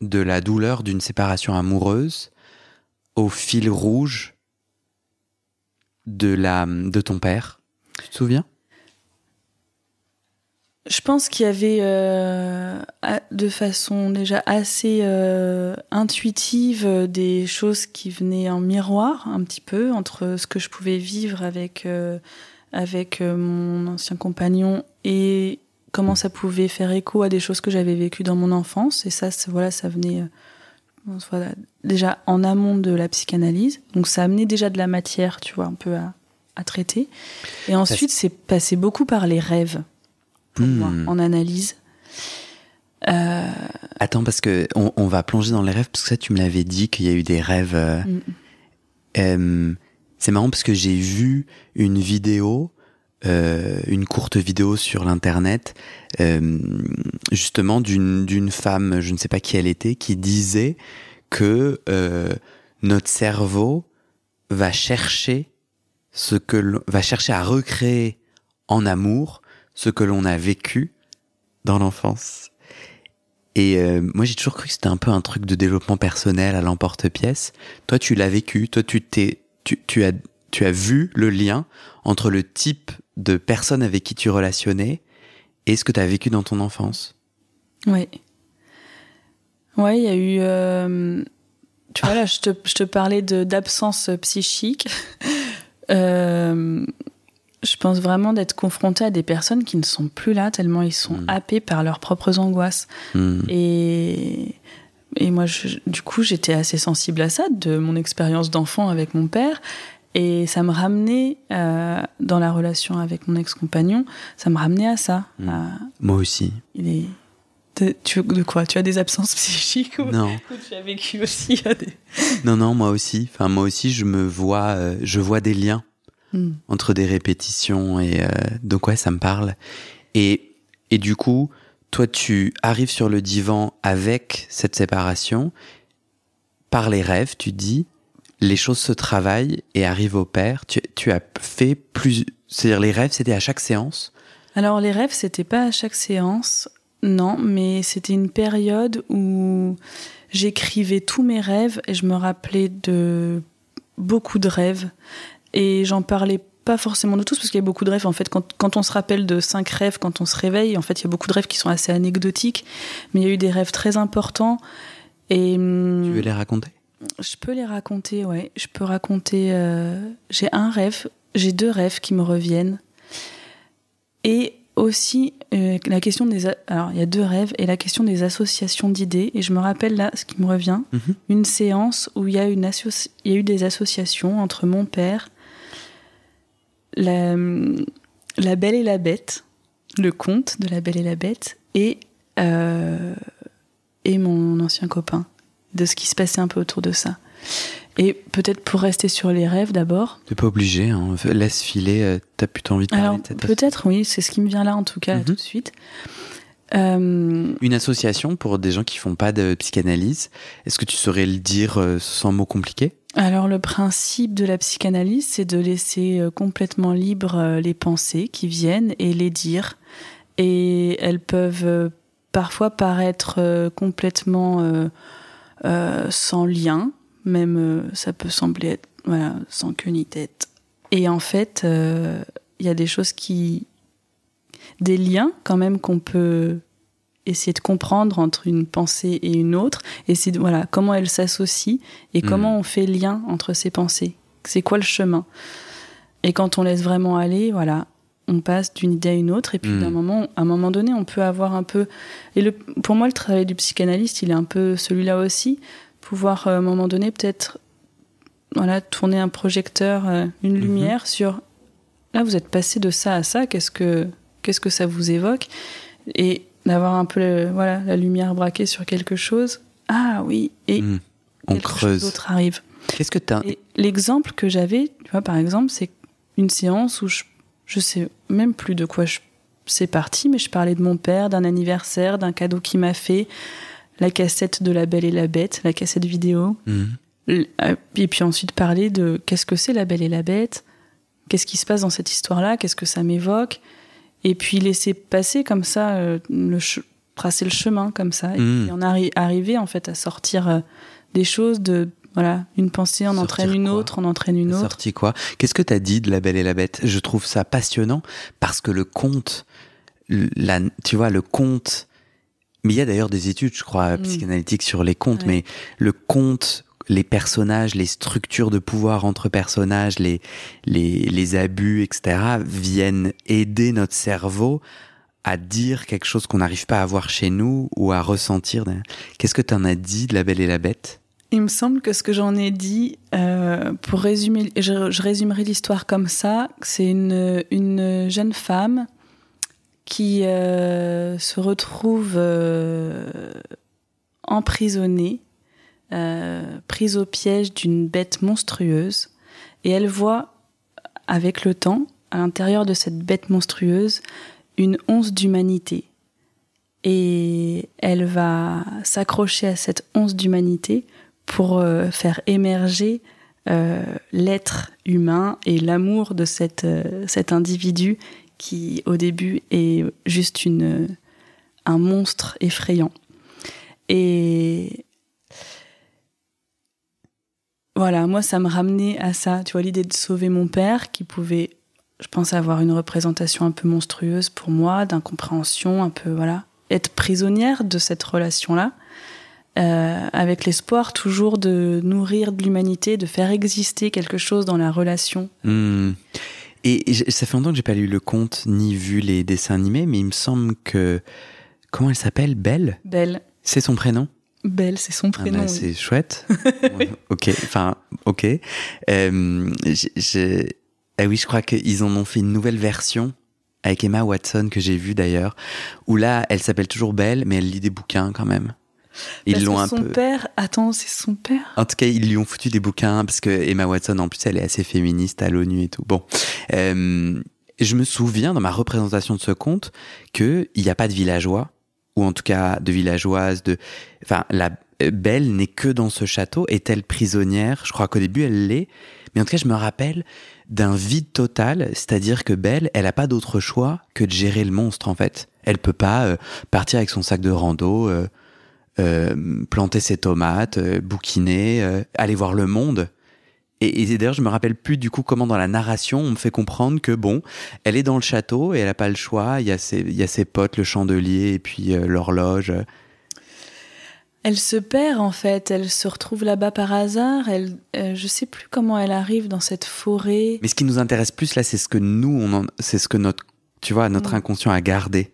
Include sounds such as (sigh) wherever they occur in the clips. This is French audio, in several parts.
de la douleur d'une séparation amoureuse au fil rouge de, la, de ton père. Tu te souviens? Je pense qu'il y avait euh, de façon déjà assez euh, intuitive des choses qui venaient en miroir un petit peu entre ce que je pouvais vivre euh, avec mon ancien compagnon et comment ça pouvait faire écho à des choses que j'avais vécues dans mon enfance. Et ça, voilà, ça venait euh, déjà en amont de la psychanalyse. Donc ça amenait déjà de la matière, tu vois, un peu à, traiter. Et ensuite, c'est passé beaucoup par les rêves, pour moi, hmm. en analyse. Euh, Attends, parce que on, va plonger dans les rêves, parce que ça, tu me l'avais dit qu'il y a eu des rêves. Euh, mm. c'est marrant parce que j'ai vu une vidéo euh, une courte vidéo sur l'internet euh, justement d'une femme, je ne sais pas qui elle était, qui disait que euh, notre cerveau va chercher ce que va chercher à recréer en amour ce que l'on a vécu dans l'enfance. Et euh, moi, j'ai toujours cru que c'était un peu un truc de développement personnel à l'emporte-pièce. Toi, tu l'as vécu. Toi, tu t'es, tu, tu as, tu as vu le lien entre le type de personnes avec qui tu relationnais et ce que tu as vécu dans ton enfance. Oui. Ouais, il y a eu. Euh, tu vois, là, je te, je te parlais d'absence psychique. (laughs) euh, je pense vraiment d'être confronté à des personnes qui ne sont plus là, tellement ils sont hmm. happés par leurs propres angoisses. Hmm. Et, et moi, du coup, j'étais assez sensible à ça, de mon expérience d'enfant avec mon père. Et ça me ramenait, euh, dans la relation avec mon ex-compagnon, ça me ramenait à ça. Mm. Moi aussi. Il est... De, tu, de quoi? Tu as des absences psychiques ou, Non. tu as vécu aussi des... (laughs) Non, non, moi aussi. Enfin, moi aussi, je me vois, euh, je vois des liens mm. entre des répétitions et euh, donc ouais, ça me parle. Et et du coup, toi, tu arrives sur le divan avec cette séparation par les rêves, tu dis les choses se travaillent et arrivent au père. Tu, as fait plus, c'est-à-dire les rêves, c'était à chaque séance? Alors les rêves, c'était pas à chaque séance, non, mais c'était une période où j'écrivais tous mes rêves et je me rappelais de beaucoup de rêves et j'en parlais pas forcément de tous parce qu'il y a beaucoup de rêves en fait quand, quand, on se rappelle de cinq rêves quand on se réveille en fait il y a beaucoup de rêves qui sont assez anecdotiques mais il y a eu des rêves très importants et hum, tu veux les raconter? Je peux les raconter, ouais. Je peux raconter. Euh, j'ai un rêve, j'ai deux rêves qui me reviennent. Et aussi euh, la question des. Alors, il y a deux rêves et la question des associations d'idées. Et je me rappelle là ce qui me revient mhm. une séance où il y, a une il y a eu des associations entre mon père, la, la Belle et la Bête, le conte de la Belle et la Bête, et, euh, et mon ancien copain de ce qui se passait un peu autour de ça. Et peut-être pour rester sur les rêves d'abord. T'es pas obligé, hein. laisse filer, euh, t'as plutôt envie de parler Alors, Peut-être, oui, c'est ce qui me vient là en tout cas, mhm. tout de suite. Euh, Une association pour des gens qui font pas de psychanalyse, est-ce que tu saurais le dire euh, sans mots compliqués? Alors le principe de la psychanalyse, c'est de laisser complètement libre les pensées qui viennent et les dire. Et elles peuvent parfois paraître complètement euh, sans lien, même euh, ça peut sembler être voilà, sans queue ni tête. Et en fait, euh, il y a des choses qui. des liens quand même qu'on peut essayer de comprendre entre une pensée et une autre, et c'est voilà, comment elles s'associent et comment hmm. on fait lien entre ces pensées. C'est quoi le chemin? Et quand on laisse vraiment aller, voilà, on passe d'une idée à une autre, et puis d'un hmm. moment, à un moment donné, on peut avoir un peu. Et le, pour moi, le travail du psychanalyste, il est un peu celui-là aussi, pouvoir à un moment donné peut-être voilà, tourner un projecteur, euh, une mhm. lumière sur là vous êtes passé de ça à ça, qu'est-ce que qu'est-ce que ça vous évoque? Et d'avoir un peu voilà la lumière braquée sur quelque chose. Ah oui et mhm. on quelque creuse. chose d'autre arrive. Qu'est-ce que tu as L'exemple que j'avais, tu vois par exemple, c'est une séance où je je sais même plus de quoi je c'est parti, mais je parlais de mon père, d'un anniversaire, d'un cadeau qu'il m'a fait, la cassette de La Belle et la Bête, la cassette vidéo. Mhm. Euh, et puis ensuite parler de qu'est-ce que c'est la belle et la bête, qu'est-ce qui se passe dans cette histoire-là, qu'est-ce que ça m'évoque, et puis laisser passer comme ça, euh, le tracer le chemin comme ça, et puis en arriver en fait à sortir euh, des choses de voilà, une pensée en entraîne une autre, en entraîne une autre. Sorti quoi Qu'est-ce que tu as dit de La Belle et la Bête? Je trouve ça passionnant parce que le conte, la, tu vois, le conte, mais il y a d'ailleurs des études, je crois, hmm. psychanalytiques sur les contes, mais le conte les personnages, les structures de pouvoir entre personnages, les, les, abus, etc., viennent aider notre cerveau à dire quelque chose qu'on n'arrive pas à voir chez nous ou à ressentir. Qu'est-ce que tu en as dit de La Belle et la Bête? Il me semble que ce que j'en ai dit, euh, pour résumer, je, résumerai l'histoire comme ça, c'est une, une jeune femme qui euh, se retrouve euh, emprisonnée euh, prise au piège d'une bête monstrueuse et elle voit avec le temps, à l'intérieur de cette bête monstrueuse, une once d'humanité. Et elle va s'accrocher à cette once d'humanité pour euh, faire émerger euh, l'être humain et l'amour de cette, cet individu qui au début est juste un monstre effrayant. Et voilà, moi, ça me ramenait à ça. Tu vois, l'idée de sauver mon père, qui pouvait, je pense, avoir une représentation un peu monstrueuse pour moi, d'incompréhension, un peu, voilà, être prisonnière de cette relation-là, euh, avec l'espoir toujours de nourrir de l'humanité, de faire exister quelque chose dans la relation. Hmm. Et, ça fait longtemps que j'ai pas lu le conte ni vu les dessins animés, mais il me semble que comment elle s'appelle, Belle? Belle. C'est son prénom? Belle, c'est son ah prénom. Bah, c'est chouette. (laughs) ok, enfin, ok. Euh, ah oui, je crois qu'ils en ont fait une nouvelle version avec Emma Watson que j'ai vue d'ailleurs, où là, elle s'appelle toujours Belle, mais elle lit des bouquins quand même. Ils l'ont un son père, attends, c'est son père? En tout cas, ils lui ont foutu des bouquins parce que Emma Watson, en plus, elle est assez féministe à l'ONU et tout. Bon, euh, je me souviens dans ma représentation de ce conte que il n'y a pas de villageois ou en tout cas de villageoise, de, enfin, la Belle n'est que dans ce château. Est-elle prisonnière? Je crois qu'au début elle l'est, mais en tout cas je me rappelle d'un vide total, c'est-à-dire que Belle, elle a pas d'autre choix que de gérer le monstre en fait. Elle peut pas euh, partir avec son sac de rando, euh, euh, planter ses tomates, bouquiner, aller voir le monde. Et, d'ailleurs, je me rappelle plus du coup comment dans la narration on me fait comprendre que bon, elle est dans le château et elle a pas le choix. Il y a ses, il y a ses potes, le chandelier et puis euh, l'horloge. Elle se perd en fait. Elle se retrouve là-bas par hasard. Elle, euh, je sais plus comment elle arrive dans cette forêt. Mais ce qui nous intéresse plus là, c'est ce que nous, on c'est ce que notre, tu vois, notre mm. inconscient a gardé.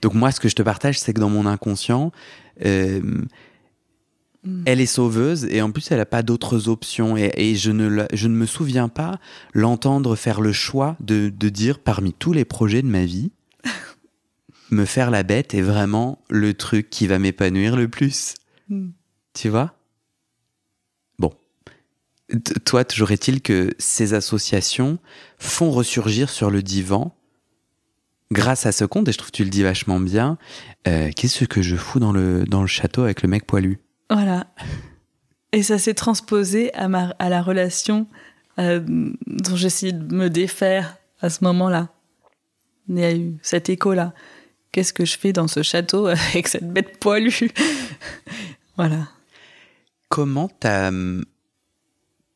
Donc moi, ce que je te partage, c'est que dans mon inconscient, euh, Mm. Elle est sauveuse et en plus elle n'a pas d'autres options et, je, ne, je ne me souviens pas l'entendre faire le choix de, dire parmi tous les projets de ma vie, (laughs) me faire la bête est vraiment le truc qui va m'épanouir le plus. Mm. Tu vois? Bon. toi, toujours est-il que ces associations font ressurgir sur le divan grâce à ce conte, et je trouve que tu le dis vachement bien, euh, qu'est-ce que je fous dans le, dans le château avec le mec poilu? Voilà. Et ça s'est transposé à, ma, à la relation euh, dont j'essayais de me défaire à ce moment-là. Il y a eu cet écho-là. Qu'est-ce que je fais dans ce château (laughs) avec cette bête poilue? Voilà. comment ta,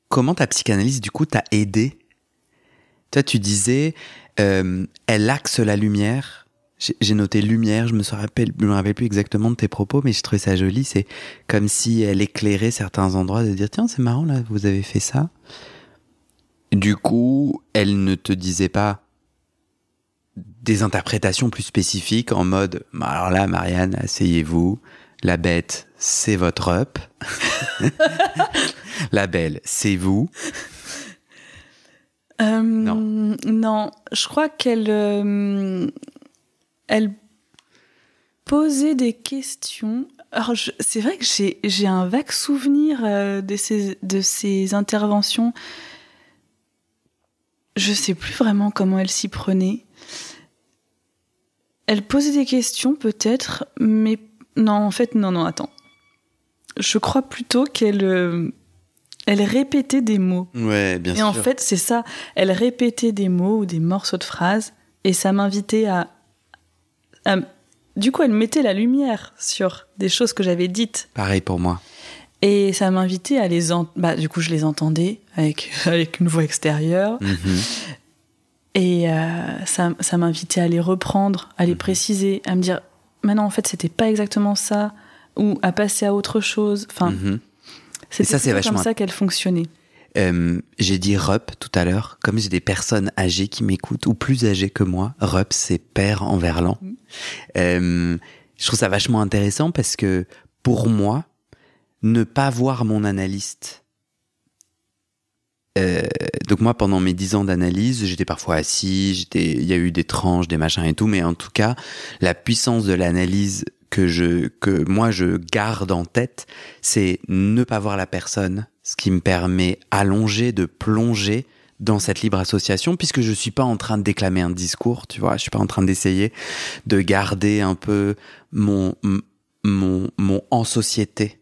comment ta psychanalyse, du coup, t'a aidé? Toi, tu disais, euh, elle axe la lumière. J'ai noté lumière, je me, rappelle, me rappelle plus exactement de tes propos, mais je trouvais ça joli. C'est comme si elle éclairait certains endroits, de dire tiens, c'est marrant là, vous avez fait ça. Du coup, elle ne te disait pas des interprétations plus spécifiques en mode bah, alors là, Marianne, asseyez-vous, la bête, c'est votre up. (laughs) la belle, c'est vous. Euh, non. Non, je crois qu'elle euh, elle posait des questions. Alors, c'est vrai que j'ai un vague souvenir euh, de, ces, de ces interventions. Je sais plus vraiment comment elle s'y prenait. Elle posait des questions peut-être, mais non, en fait, non, non, attends. Je crois plutôt qu'elle elle répétait des mots. Ouais, bien sûr. Et en fait, c'est ça. Elle répétait des mots ou des morceaux de phrases, et ça m'invitait à, Du coup, elle mettait la lumière sur des choses que j'avais dites. Pareil pour moi. Et ça m'invitait à les... entendre. Bah, du coup, je les entendais avec, (laughs) avec une voix extérieure. Mhm. Et euh, ça, ça m'invitait à les reprendre, à les mhm. préciser, à me dire, maintenant, en fait, c'était pas exactement ça, ou à passer à autre chose. Enfin, mhm. C'est ça, c'est vachement comme ça qu'elle fonctionnait. Euh, j'ai dit RUP tout à l'heure, comme j'ai des personnes âgées qui m'écoutent ou plus âgées que moi. RUP, c'est père en verlan. Euh, je trouve ça vachement intéressant parce que pour moi, ne pas voir mon analyste. Euh, donc moi, pendant mes dix ans d'analyse, j'étais parfois assis, j'étais, il y a eu des tranches, des machins et tout, mais en tout cas, la puissance de l'analyse que je que moi je garde en tête, c'est ne pas voir la personne, ce qui me permet allongé de plonger dans cette libre association puisque je suis pas en train de déclamer un discours, tu vois, je suis pas en train d'essayer de garder un peu mon mon mon en société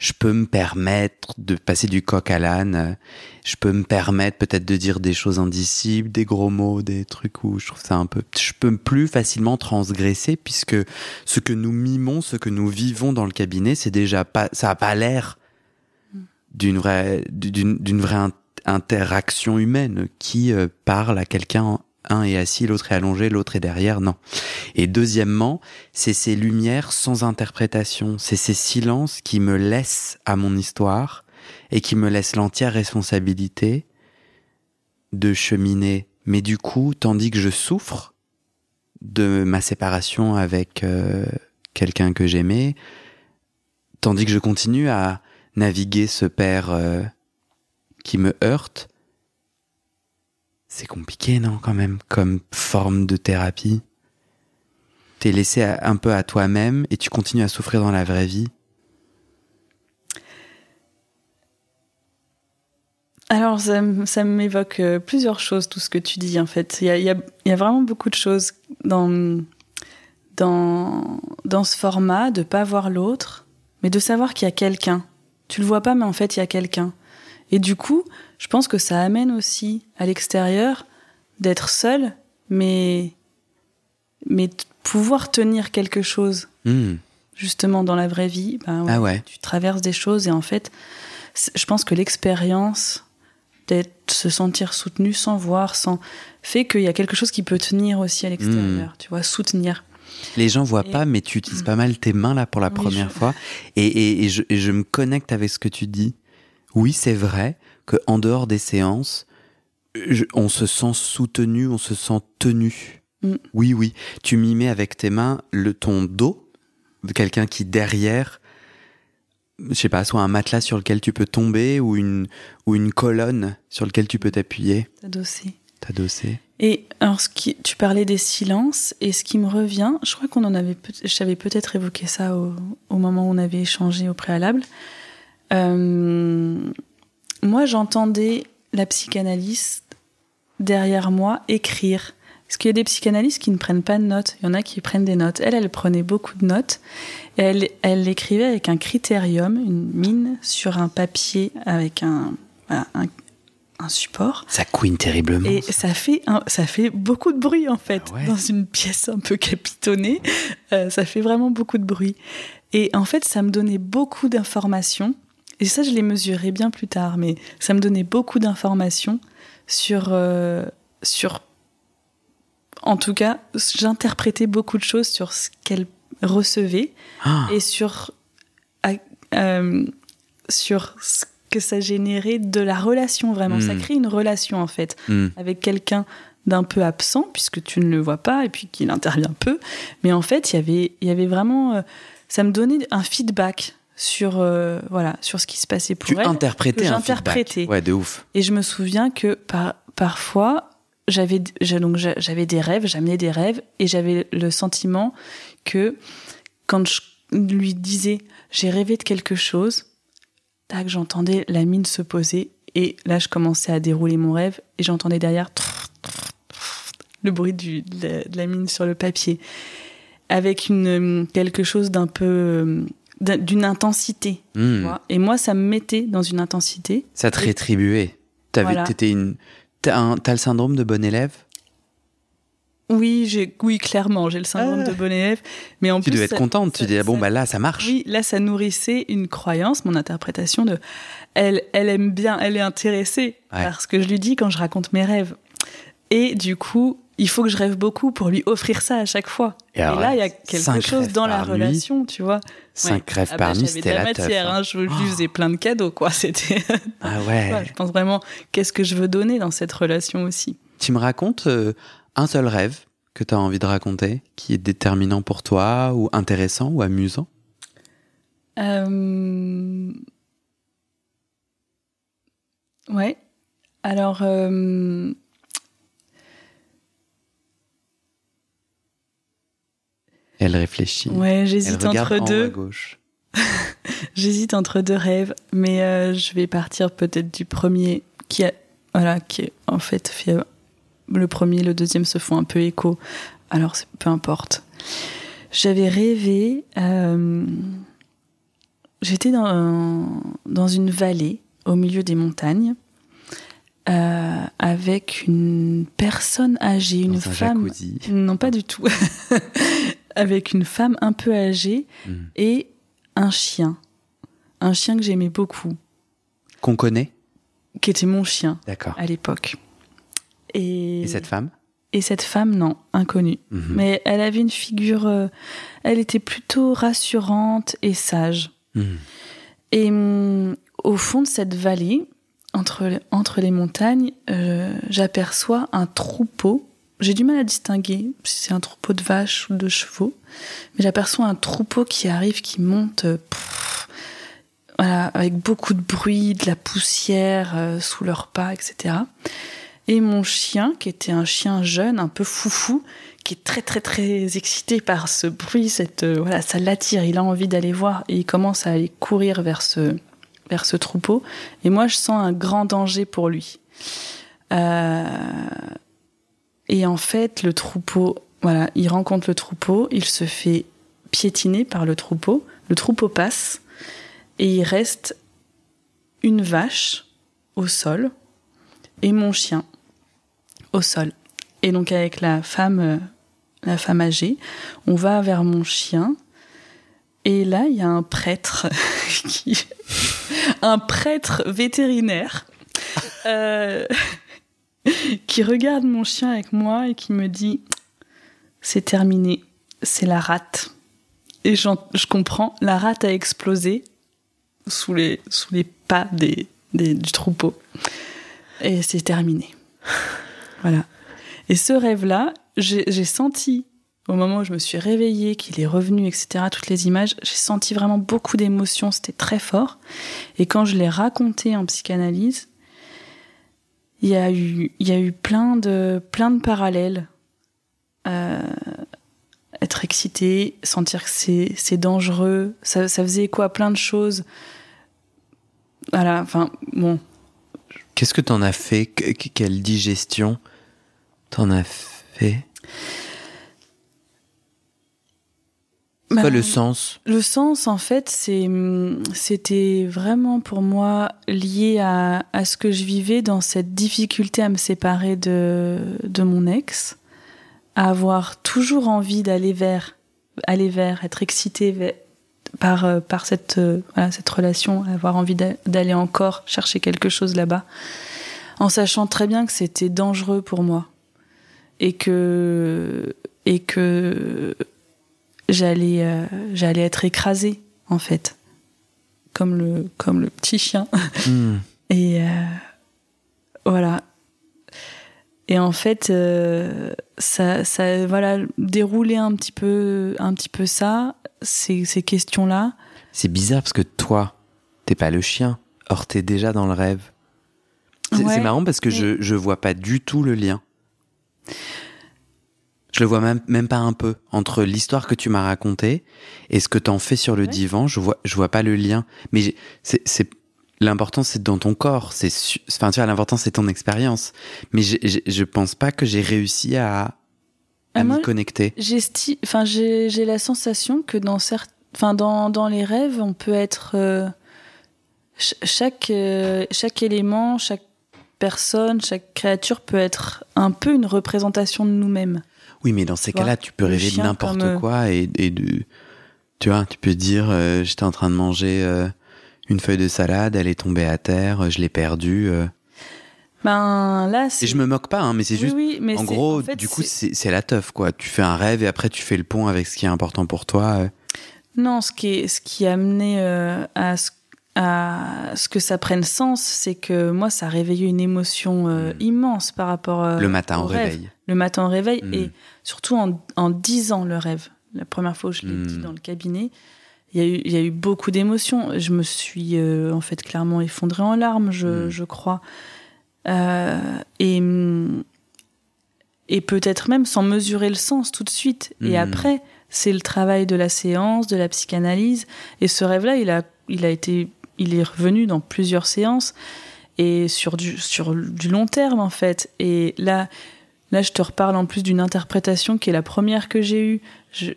je peux me permettre de passer du coq à l'âne. Je peux me permettre peut-être de dire des choses indicibles, des gros mots, des trucs où je trouve ça un peu. Je peux plus facilement transgresser puisque ce que nous mimons, ce que nous vivons dans le cabinet, c'est déjà pas, ça a pas l'air d'une vraie, d'une vraie interaction humaine qui euh, parle à quelqu'un un est assis, l'autre est allongé, l'autre est derrière, non. Et deuxièmement, c'est ces lumières sans interprétation, c'est ces silences qui me laissent à mon histoire et qui me laissent l'entière responsabilité de cheminer. Mais du coup, tandis que je souffre de ma séparation avec euh, quelqu'un que j'aimais, tandis que je continue à naviguer ce père euh, qui me heurte, c'est compliqué, non, quand même, comme forme de thérapie? T'es laissé un peu à toi-même et tu continues à souffrir dans la vraie vie? Alors, ça, m'évoque euh, plusieurs choses, tout ce que tu dis, en fait. Il y a, vraiment beaucoup de choses dans, dans, dans ce format, de pas voir l'autre, mais de savoir qu'il y a quelqu'un. Tu le vois pas, mais en fait, il y a quelqu'un. Et du coup, je pense que ça amène aussi à l'extérieur d'être seul, mais, mais pouvoir tenir quelque chose. Hmm. Justement, dans la vraie vie, ben ah ouais. tu traverses des choses et en fait, je pense que l'expérience d'être se sentir soutenu sans voir, sans fait qu'il y a quelque chose qui peut tenir aussi à l'extérieur. Hmm. Tu vois, soutenir. Les gens voient pas, mais tu utilises (clears throat) pas mal tes mains là pour la première fois, et, et, je, et, je, me connecte avec ce que tu dis. Oui, c'est vrai en dehors des séances, on se sent soutenu, on se sent tenu. Mm. Oui, oui. Tu m'y mets avec tes mains le ton dos de quelqu'un qui derrière, je sais pas, soit un matelas sur lequel tu peux tomber ou une ou une colonne sur lequel tu peux t'appuyer. T'adosser. T'adosser. Et alors, ce qui, tu parlais des silences, et ce qui me revient, je crois qu'on en avait, j'avais peut-être évoqué ça au, moment où on avait échangé au préalable. Euh, moi, j'entendais la psychanalyste derrière moi écrire. Parce qu'il y a des psychanalystes qui ne prennent pas de notes. Il y en a qui prennent des notes. Elle, elle prenait beaucoup de notes. Et elle, elle écrivait avec un critérium, une mine, sur un papier avec un, un, support. Ça couine terriblement. Et ça fait, ça fait beaucoup de bruit, en fait. Ah Dans une pièce un peu capitonnée, euh, ça fait vraiment beaucoup de bruit. Et en fait, ça me donnait beaucoup d'informations et ça je l'ai mesuré bien plus tard, mais ça me donnait beaucoup d'informations sur, euh, sur, en tout cas, j'interprétais beaucoup de choses sur ce qu'elle recevait ah. et sur, euh, sur ce que ça générait de la relation vraiment. Ça hmm. crée une relation en fait hmm. avec quelqu'un d'un peu absent puisque tu ne le vois pas et puis qu'il intervient peu. Mais en fait, y il y avait vraiment, euh, ça me donnait un feedback sur euh, voilà sur ce qui se passait pour tu elle. Interprétais un feedback. Ouais, de ouf. Et je me souviens que par, parfois j'avais donc j'avais des rêves, j'amenais des rêves et j'avais le sentiment que quand je lui disais j'ai rêvé de quelque chose, tac, j'entendais la mine se poser et là je commençais à dérouler mon rêve et j'entendais derrière le bruit du, de, la, mine sur le papier avec une quelque chose d'un peu d'une intensité. Hmm. et moi, ça me mettait dans une intensité. Ça te rétribuait. T'avais, t'étais une, t'as, le syndrome de bon élève? Oui, j'ai, oui, clairement, j'ai le syndrome de ah. bon élève. Mais en tu devais être contente. tu dis, ah bon, bah là, ça marche. Oui, là, ça nourrissait une croyance, mon interprétation de, elle, elle aime bien, elle est intéressée par ce que je lui dis quand je raconte mes rêves. Et du coup, il faut que je rêve beaucoup pour lui offrir ça à chaque fois. Et, là, il y a quelque chose dans la relation, tu vois. Cinq rêves ah bah, par nuit, c'était la matière. Hein. Hein, je lui faisais plein de cadeaux, quoi. (laughs) C'était. ah ouais. je pense vraiment, qu'est-ce que je veux donner dans cette relation aussi? Tu me racontes euh, un seul rêve que tu as envie de raconter, qui est déterminant pour toi, ou intéressant, ou amusant? Euh... Ouais. Alors, euh... Elle réfléchit. Ouais, j'hésite entre deux. à gauche. (laughs) j'hésite entre deux rêves, mais euh, je vais partir peut-être du premier qui a, voilà, qui en fait fait le premier, le deuxième se font un peu écho. Alors peu importe. J'avais rêvé. Euh, j'étais dans, dans une vallée au milieu des montagnes. Euh, avec une personne âgée, une femme. Non, pas du tout. (laughs) avec une femme un peu âgée hmm. et un chien. Un chien que j'aimais beaucoup. Qu'on connaît Qui était mon chien à l'époque. Et... cette femme Et cette femme, non, inconnue. Mhm. Mais elle avait une figure. Euh, elle était plutôt rassurante et sage. Mhm. Et mm, au fond de cette vallée, entre, entre les montagnes, euh, j'aperçois un troupeau j'ai du mal à distinguer si c'est un troupeau de vaches ou de chevaux, mais j'aperçois un troupeau qui arrive, qui monte, euh, voilà, avec beaucoup de bruit, de la poussière euh, sous leurs pas, etc. Et mon chien, qui était un chien jeune, un peu foufou, qui est très très très excité par ce bruit, cette euh, voilà, ça l'attire, il a envie d'aller voir et il commence à aller courir vers ce vers ce troupeau. Et moi, je sens un grand danger pour lui. Euh, et en fait, le troupeau, voilà, il rencontre le troupeau, il se fait piétiner par le troupeau, le troupeau passe, et il reste une vache au sol et mon chien au sol. Et donc avec la femme, euh, la femme âgée, on va vers mon chien. Et là, il y a un prêtre, (laughs) qui... un prêtre vétérinaire, euh, (laughs) qui regarde mon chien avec moi et qui me dit c'est terminé, c'est la rate. Et je comprends, la rate a explosé sous les, sous les pas des, du troupeau. Et c'est terminé. (laughs) Voilà. Et ce rêve-là, j'ai senti, au moment où je me suis réveillée, qu'il est revenu, etc., toutes les images, j'ai senti vraiment beaucoup d'émotions, c'était très fort. Et quand je l'ai raconté en psychanalyse, il y a eu, plein de, plein parallèles. Euh, être excité, sentir que c'est, dangereux, ça, ça faisait quoi Plein de choses. Voilà, enfin, bon. Qu'est-ce que t'en as fait? Quelle digestion t'en as fait? Bah, le sens? Le sens, en fait, c'est, c'était vraiment pour moi lié à, à, ce que je vivais dans cette difficulté à me séparer de, de mon ex, à avoir toujours envie d'aller vers, aller vers, être excité par, par cette, voilà, cette relation, avoir envie d'aller encore chercher quelque chose là-bas, en sachant très bien que c'était dangereux pour moi et que, et que j'allais, j'allais être écrasée, en fait, comme le, comme le petit chien. (laughs) Hmm. Et voilà. Et en fait, euh, ça, ça, voilà, dérouler un petit peu, un petit peu ça, ces, ces questions-là. C'est bizarre parce que toi, t'es pas le chien. Or, t'es déjà dans le rêve. C'est marrant parce que je, je vois pas du tout le lien. Je le vois même, même pas un peu. Entre l'histoire que tu m'as racontée et ce que t'en fais sur le divan, je vois, je vois pas le lien. Mais c'est l'important c'est dans ton corps. C'est, enfin, tu vois, l'important c'est ton expérience. Mais je, je, pense pas que j'ai réussi à, à ah, m'y connecter. Enfin, j'ai la sensation que dans certains, enfin, dans, dans les rêves, on peut être euh, chaque euh, chaque élément, chaque personne, chaque créature peut être un peu une représentation de nous-mêmes. Oui, mais dans ces cas-là, tu peux rêver de n'importe euh, quoi et, et de, tu vois, tu peux dire, j'étais en train de manger une feuille de salade, elle est tombée à terre, je l'ai perdue. Euh. Ben là, et je me moque pas, hein, mais c'est juste. mais en gros, du coup, c'est la teuf, quoi. Tu fais un rêve et après tu fais le pont avec ce qui est important pour toi. Euh. Non, ce qui est, ce qui a amené euh, à, ce, à ce que ça prenne sens, c'est que moi, ça a réveillé une émotion hmm. immense par rapport. le matin au, réveil. Le matin au réveil et hmm. surtout en, en disant le rêve. La première fois où je l'ai dit hmm. dans le cabinet, il y, a eu, il y a eu beaucoup d'émotions. Je me suis euh, en fait clairement effondrée en larmes, je, mm. je crois. Euh, et et peut-être même sans mesurer le sens tout de suite. Et mm. après, c'est le travail de la séance, de la psychanalyse. Et ce rêve-là, il a, il a été, il est revenu dans plusieurs séances et sur du, sur du long terme en fait. Et là, Là, je te reparle en plus d'une interprétation qui est la première que j'ai eue. Je,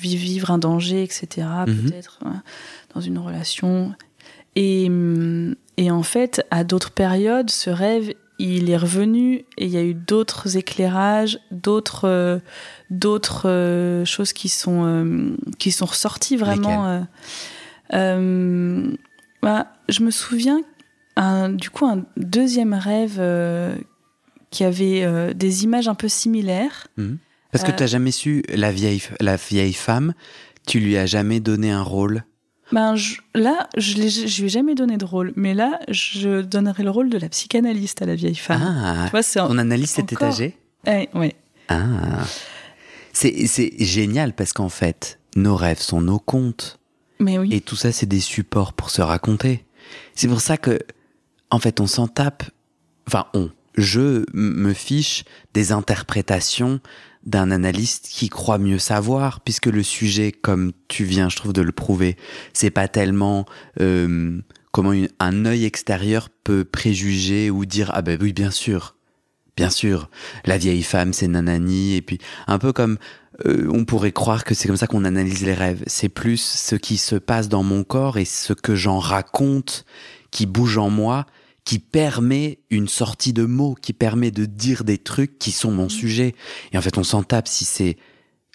vis vivre un danger, etc. Mhm. Peut-être hein, dans une relation. Et, mm, et en fait, à d'autres périodes, ce rêve, il est revenu et il y a eu d'autres éclairages, d'autres euh, d'autres euh, choses qui sont euh, qui sont ressorties vraiment. Bah, je me souviens un, du coup un deuxième rêve qui avait euh, des images un peu similaires. Mhm. Parce que euh, tu n'as jamais su, la vieille, la vieille femme, tu lui as jamais donné un rôle? Ben, là, je ne lui ai jamais donné de rôle, mais là, je donnerai le rôle de la psychanalyste à la vieille femme. Ah, tu vois, on analyse cet étagé eh, Oui. Ah, c'est génial parce qu'en fait, nos rêves sont nos contes. Mais oui. Et tout ça, c'est des supports pour se raconter. C'est pour ça que, en fait, on s'en tape. Enfin, on je me fiche des interprétations d'un analyste qui croit mieux savoir, puisque le sujet, comme tu viens, je trouve, de le prouver, c'est pas tellement euh, comment un œil extérieur peut préjuger ou dire ah ben oui bien sûr, bien sûr, la vieille femme c'est nanani et puis un peu comme euh, on pourrait croire que c'est comme ça qu'on analyse les rêves. C'est plus ce qui se passe dans mon corps et ce que j'en raconte qui bouge en moi qui permet une sortie de mots, qui permet de dire des trucs qui sont mon sujet. Et en fait, on s'en tape si c'est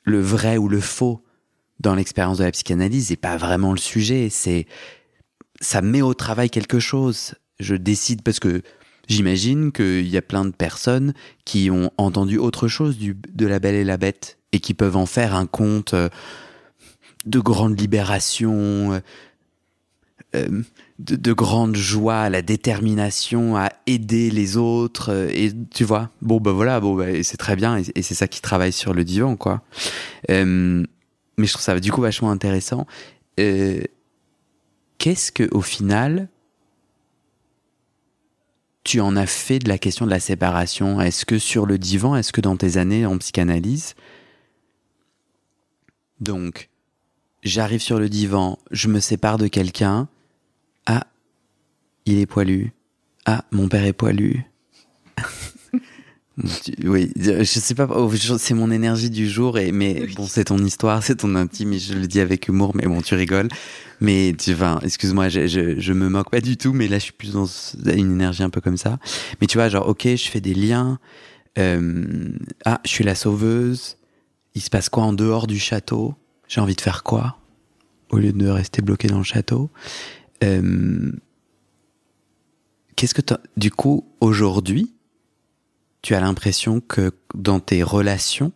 le vrai ou le faux dans l'expérience de la psychanalyse et pas vraiment le sujet. C'est, ça met au travail quelque chose. Je décide parce que j'imagine qu'il y a plein de personnes qui ont entendu autre chose du, de La Belle et la Bête et qui peuvent en faire un conte euh, de grande libération, euh, euh, de, de, grande joie, la détermination à aider les autres. Et tu vois, bon, bah voilà, bon, bah, c'est très bien. Et, c'est ça qui travaille sur le divan, quoi. Mais je trouve ça du coup vachement intéressant. Qu'est-ce que, au final, tu en as fait de la question de la séparation? Est-ce que sur le divan, est-ce que dans tes années en psychanalyse, donc, j'arrive sur le divan, je me sépare de quelqu'un, ah, il est poilu. Ah, mon père est poilu. Oui, je sais pas, oh, c'est mon énergie du jour, et, mais bon, c'est ton histoire, c'est ton intime, et je le dis avec humour, mais bon, tu rigoles. Mais tu vois, excuse-moi, je, je, me moque pas du tout, mais là, je suis plus dans une énergie un peu comme ça. Mais tu vois, genre, ok, je fais des liens. Euh, ah, je suis la sauveuse. Il se passe quoi en dehors du château? J'ai envie de faire quoi? Au lieu de rester bloqué dans le château? Euh, qu'est-ce que du coup aujourd'hui, tu as l'impression que dans tes relations,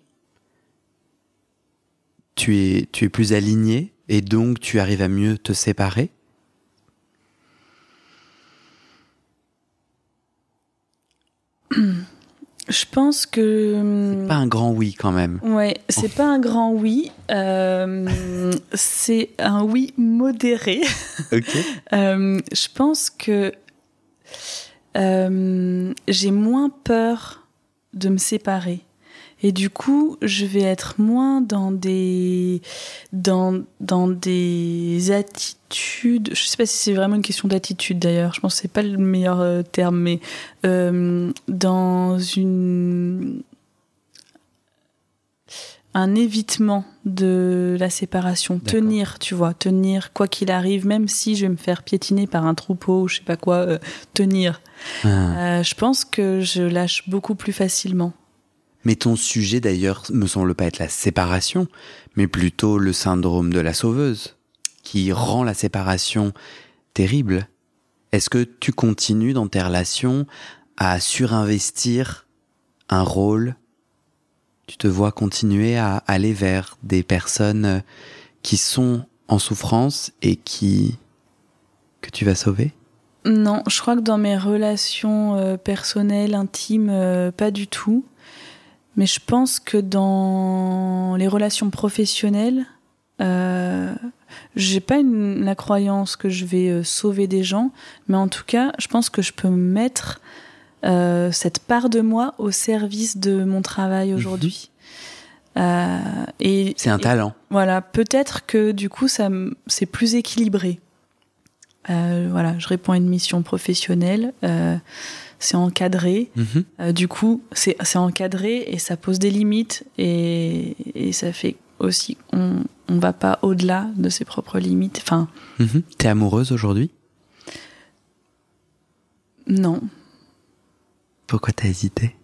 tu es, tu es plus aligné et donc tu arrives à mieux te séparer? (clears throat) Je pense que. C'est pas un grand oui quand même. Ouais, c'est pas un grand oui. Euh, (laughs) c'est un oui modéré. Ok. (laughs) Euh, je pense que euh, j'ai moins peur de me séparer. Et du coup, je vais être moins dans des dans dans des attitudes. Je sais pas si c'est vraiment une question d'attitude d'ailleurs. Je pense que c'est pas le meilleur euh, terme, mais euh, dans une un évitement de la séparation, tenir, tu vois, tenir quoi qu'il arrive, même si je vais me faire piétiner par un troupeau ou je sais pas quoi, euh, tenir. Ah. je pense que je lâche beaucoup plus facilement. Mais ton sujet d'ailleurs me semble pas être la séparation, mais plutôt le syndrome de la sauveuse, qui rend la séparation terrible. Est-ce que tu continues dans tes relations à surinvestir un rôle Tu te vois continuer à aller vers des personnes qui sont en souffrance et qui que tu vas sauver? Non, je crois que dans mes relations euh, personnelles, intimes, euh, pas du tout. Mais je pense que dans les relations professionnelles, euh, j'ai pas la croyance que je vais euh, sauver des gens, mais en tout cas, je pense que je peux mettre euh, cette part de moi au service de mon travail mhm. aujourd'hui. Euh, et c'est un talent. voilà, peut-être que du coup, ça c'est plus équilibré. Euh, voilà, je réponds à une mission professionnelle. Euh, c'est encadré. Mhm. Euh, du coup, c'est encadré et ça pose des limites et, et ça fait aussi on on va pas au-delà de ses propres limites. Enfin. Mhm. T'es amoureuse aujourd'hui? Non. Pourquoi t'as hésité?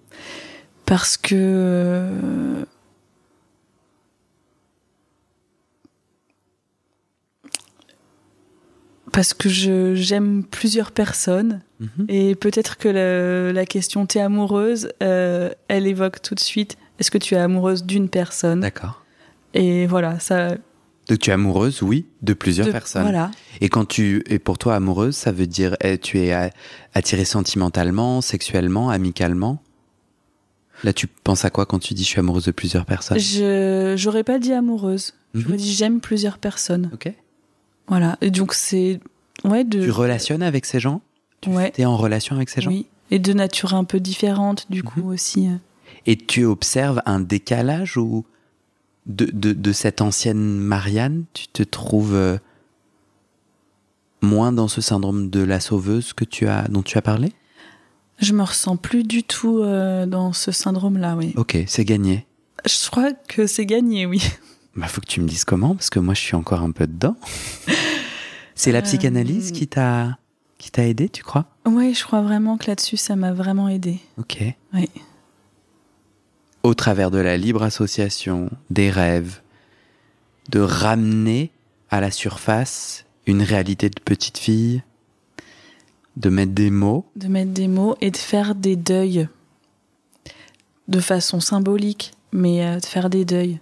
Parce que parce que je j'aime plusieurs personnes mhm. et peut-être que la, question t'es amoureuse, euh, elle évoque tout de suite est-ce que tu es amoureuse d'une personne? D'accord. Et voilà ça. Donc tu es amoureuse, oui, de plusieurs personnes. Voilà. Et quand tu es pour toi amoureuse, ça veut dire eh, tu es attirée sentimentalement, sexuellement, amicalement? Là, tu penses à quoi quand tu dis je suis amoureuse de plusieurs personnes? Je j'aurais pas dit amoureuse. Je mhm. dit j'aime plusieurs personnes. Ok. Voilà. Et donc c'est ouais de. Tu relationnes avec ces gens? Tu ouais. es en relation avec ces gens? Oui. Et de nature un peu différente du coup mhm. aussi. Euh. Et tu observes un décalage ou de, de, de, cette ancienne Marianne, tu te trouves euh, moins dans ce syndrome de la sauveuse que tu as dont tu as parlé? Je me ressens plus du tout euh, dans ce syndrome-là, oui. Ok, c'est gagné. Je crois que c'est gagné, oui. Bah, faut que tu me dises comment, parce que moi, je suis encore un peu dedans. C'est la psychanalyse qui t'a qui t'a aidé, tu crois? Oui, je crois vraiment que là-dessus, ça m'a vraiment aidé. Ok. Oui. Au travers de la libre association, des rêves, de ramener à la surface une réalité de petite fille, de mettre des mots. De mettre des mots et de faire des deuils. De façon symbolique, mais euh, de faire des deuils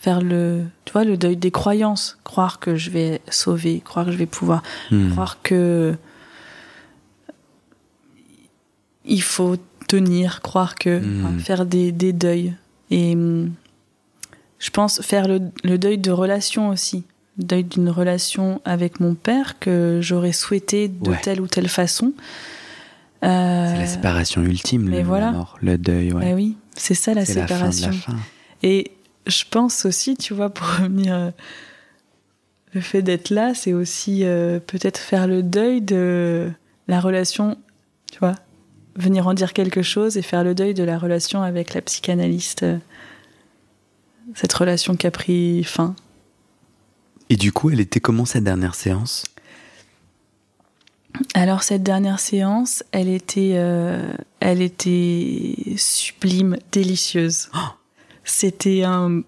faire le, tu vois, le deuil des croyances, croire que je vais sauver, croire que je vais pouvoir, hmm. croire que il faut tenir, croire que, hmm. faire des, des, deuils. Et hmm, je pense faire le, le deuil de relation aussi, le deuil d'une relation avec mon père que j'aurais souhaité de telle ou telle façon. Euh, c'est la séparation ultime, le, voilà. mort, le deuil. Ouais. Ben oui, c'est ça la séparation. La Et je pense aussi, tu vois, pour revenir, euh, le fait d'être là, c'est aussi euh, peut-être faire le deuil de la relation, tu vois, venir en dire quelque chose et faire le deuil de la relation avec la psychanalyste, euh, cette relation qui a pris fin. Et du coup, elle était comment cette dernière séance? Alors cette dernière séance, elle était, elle était sublime, délicieuse. Oh c'était un,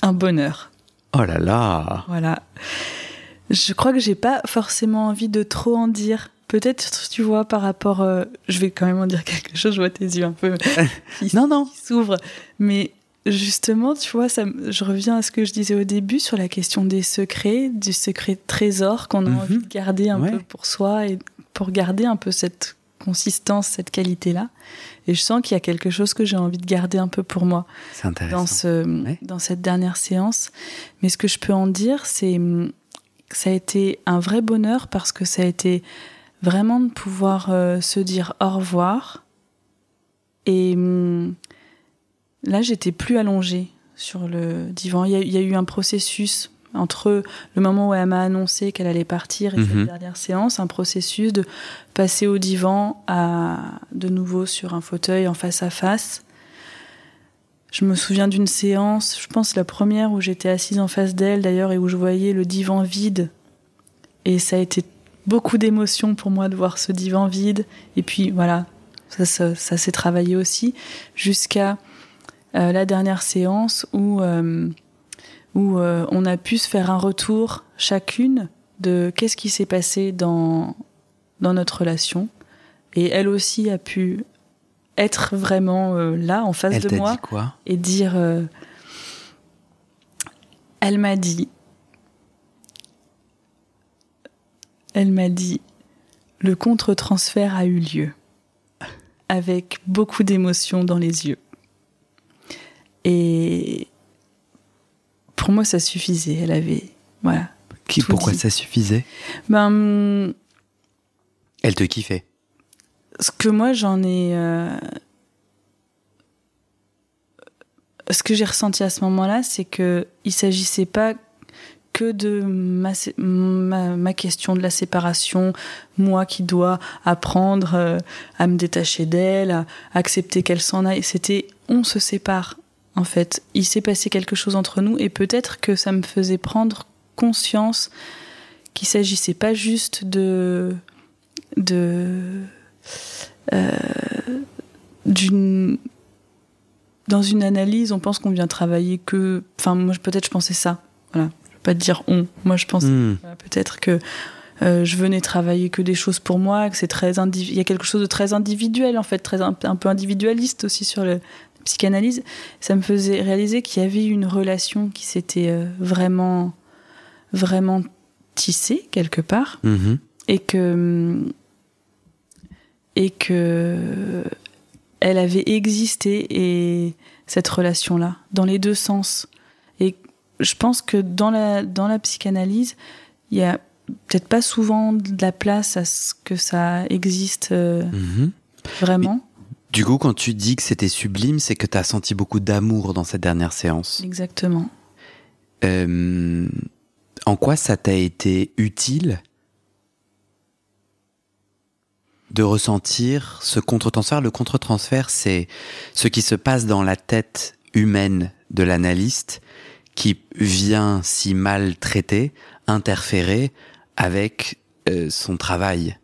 un bonheur. Oh là là Voilà. Je crois que j'ai pas forcément envie de trop en dire. Peut-être, tu vois, par rapport. euh, je vais quand même en dire quelque chose, je vois tes yeux un peu (laughs) qui, Non, non. qui s'ouvrent. Mais justement, tu vois, ça, je reviens à ce que je disais au début sur la question des secrets, du secret trésor qu'on a Mhm. envie de garder un Ouais. peu pour soi et pour garder un peu cette consistance, cette qualité-là. Et je sens qu'il y a quelque chose que j'ai envie de garder un peu pour moi dans, ce, Ouais. dans cette dernière séance. Mais ce que je peux en dire, c'est que ça a été un vrai bonheur parce que ça a été vraiment de pouvoir euh, se dire au revoir. Et hum, là, j'étais plus allongée sur le divan. Il y a, il y a eu un processus entre le moment où elle m'a annoncé qu'elle allait partir et Mhm. cette dernière séance, un processus de passer au divan à de nouveau sur un fauteuil en face à face. Je me souviens d'une séance, je pense la première où j'étais assise en face d'elle d'ailleurs et où je voyais le divan vide. Et ça a été beaucoup d'émotions pour moi de voir ce divan vide. Et puis voilà, ça, ça, ça s'est travaillé aussi jusqu'à euh, la dernière séance où, euh, où euh, on a pu se faire un retour chacune de qu'est-ce qui s'est passé dans, dans notre relation. Et elle aussi a pu être vraiment là, en face Elle de moi dit quoi? et dire elle m'a dit elle m'a dit le contre-transfert a eu lieu avec beaucoup d'émotion dans les yeux et pour moi ça suffisait elle avait voilà Qui, Pourquoi dit. ça suffisait? Ben Elle te kiffait? ce que moi j'en ai euh, ce que j'ai ressenti à ce moment-là c'est que il s'agissait pas que de ma, question de la séparation moi qui dois apprendre euh, à me détacher d'elle à accepter qu'elle s'en aille c'était on se sépare en fait il s'est passé quelque chose entre nous et peut-être que ça me faisait prendre conscience qu'il s'agissait pas juste de de euh, d'une dans une analyse, on pense qu'on vient travailler que. Enfin, moi, peut-être, je pensais ça. Voilà. Pas te dire on. Moi, je pense Hmm. voilà, peut-être que euh, je venais travailler que des choses pour moi, que c'est très il y a quelque chose de très individuel en fait, très un, un peu individualiste aussi sur le, la psychanalyse. Ça me faisait réaliser qu'il y avait une relation qui s'était euh, vraiment vraiment tissée quelque part Mhm. et que et que elle avait existé et cette relation là dans les deux sens je pense que dans la dans la psychanalyse il y a peut-être pas souvent de la place à ce que ça existe euh, Mhm. vraiment Du coup, quand tu dis que c'était sublime, c'est que tu as senti beaucoup d'amour dans cette dernière séance. exactement Euh, en quoi ça t'a été utile de ressentir ce contre-transfert? Le contre-transfert, c'est ce qui se passe dans la tête humaine de l'analyste qui vient si mal traiter, interférer avec euh, son travail.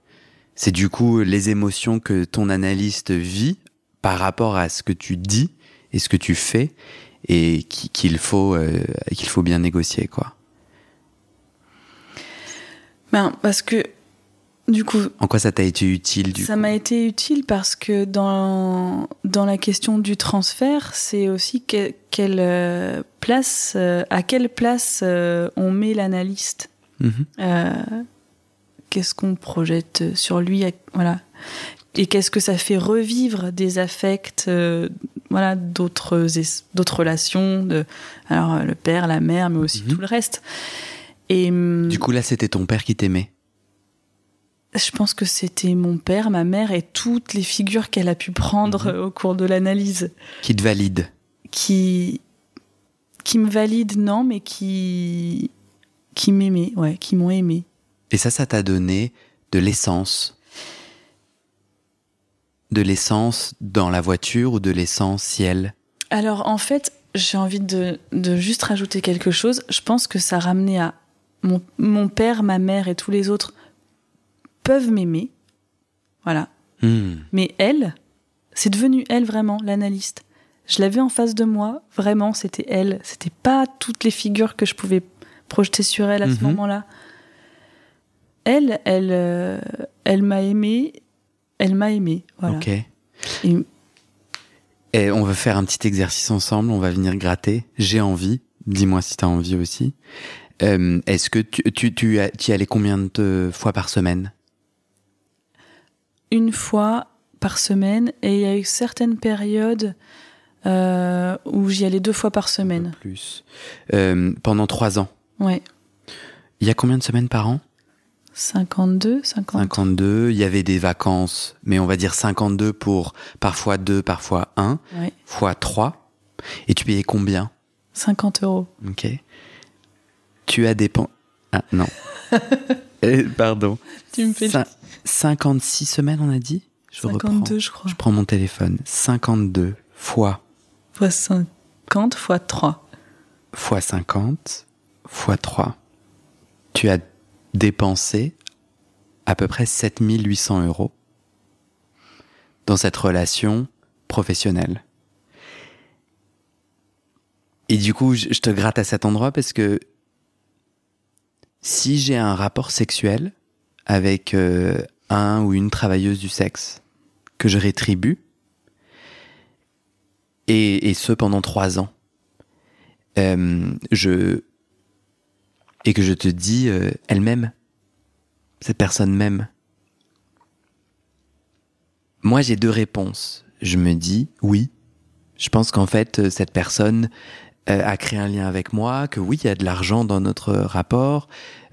C'est du coup les émotions que ton analyste vit par rapport à ce que tu dis et ce que tu fais et qui- qu'il faut euh, qu'il faut bien négocier quoi. ben parce que du coup En quoi ça t'a été utile du Ça m'a été utile parce que dans, dans la question du transfert, c'est aussi que- quelle euh, place, euh, à quelle place euh, on met l'analyste. Mhm. Euh, qu'est-ce qu'on projette sur lui, voilà. Et qu'est-ce que ça fait revivre des affects, voilà, d'autres es- d'autres relations, de, alors le père, la mère, mais aussi Mhm. tout le reste. Et hum, Du coup là c'était ton père qui t'aimait. Je pense que c'était mon père, ma mère et toutes les figures qu'elle a pu prendre Mhm. au cours de l'analyse qui te valide. qui qui me valident non mais qui qui m'aimaient ouais qui m'ont aimé Et ça, ça t'a donné de l'essence. De l'essence dans la voiture ou de l'essentiel. alors en fait j'ai envie de, de juste rajouter quelque chose je pense que ça ramenait à mon, mon père ma mère et tous les autres peuvent m'aimer voilà Hmm. Mais elle, c'est devenu elle vraiment, l'analyste. Je l'avais en face de moi, vraiment, c'était elle. C'était pas toutes les figures que je pouvais projeter sur elle à ce Mhm. moment-là. elle, elle, euh, elle m'a aimé. Elle m'a aimé. Voilà. Ok. Et... on va faire un petit exercice ensemble. On va venir gratter. J'ai envie. Dis-moi si tu as envie aussi. Euh, est-ce que tu, tu, tu, y allais combien de fois par semaine? Une fois par semaine. Et il y a eu certaines périodes euh, où j'y allais deux fois par semaine. Plus. pendant trois ans Ouais. Il y a combien de semaines par an? 52, 50. 52. Il y avait des vacances, mais on va dire 52 pour parfois 2, parfois 1, fois 3. Et tu payais combien? 50 euros. Ok. Tu as dépensé. Ah non. (laughs) Eh, pardon. Tu me fais. 56 semaines, on a dit? Je 52, je crois. Je prends mon téléphone. 52 fois. Fois 50 fois 3. Fois 50 fois 3. Tu as dépensé à peu près 7800 euros dans cette relation professionnelle. Et du coup, je te gratte à cet endroit parce que si j'ai un rapport sexuel avec euh, un ou une travailleuse du sexe que je rétribue, et, ce pendant trois ans, euh, je et que je te dis, euh, elle m'aime. Cette personne m'aime. Moi, j'ai deux réponses. Je me dis, oui. Je pense qu'en fait, cette personne euh, a créé un lien avec moi, que oui, il y a de l'argent dans notre rapport,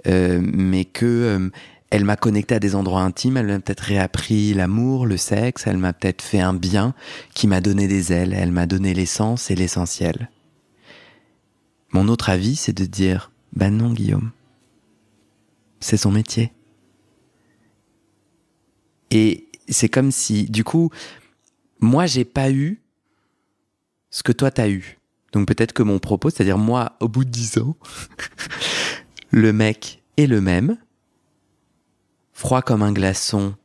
mais que elle m'a connecté à des endroits intimes, elle m'a peut-être réappris l'amour, le sexe, elle m'a peut-être fait un bien qui m'a donné des ailes, elle m'a donné l'essence et l'essentiel. Mon autre avis, c'est de dire, ben non, Guillaume. C'est son métier. Et c'est comme si, du coup, moi, j'ai pas eu ce que toi, t'as eu. Donc peut-être que mon propos, c'est-à-dire moi, au bout de dix ans, (laughs) le mec est le même, froid comme un glaçon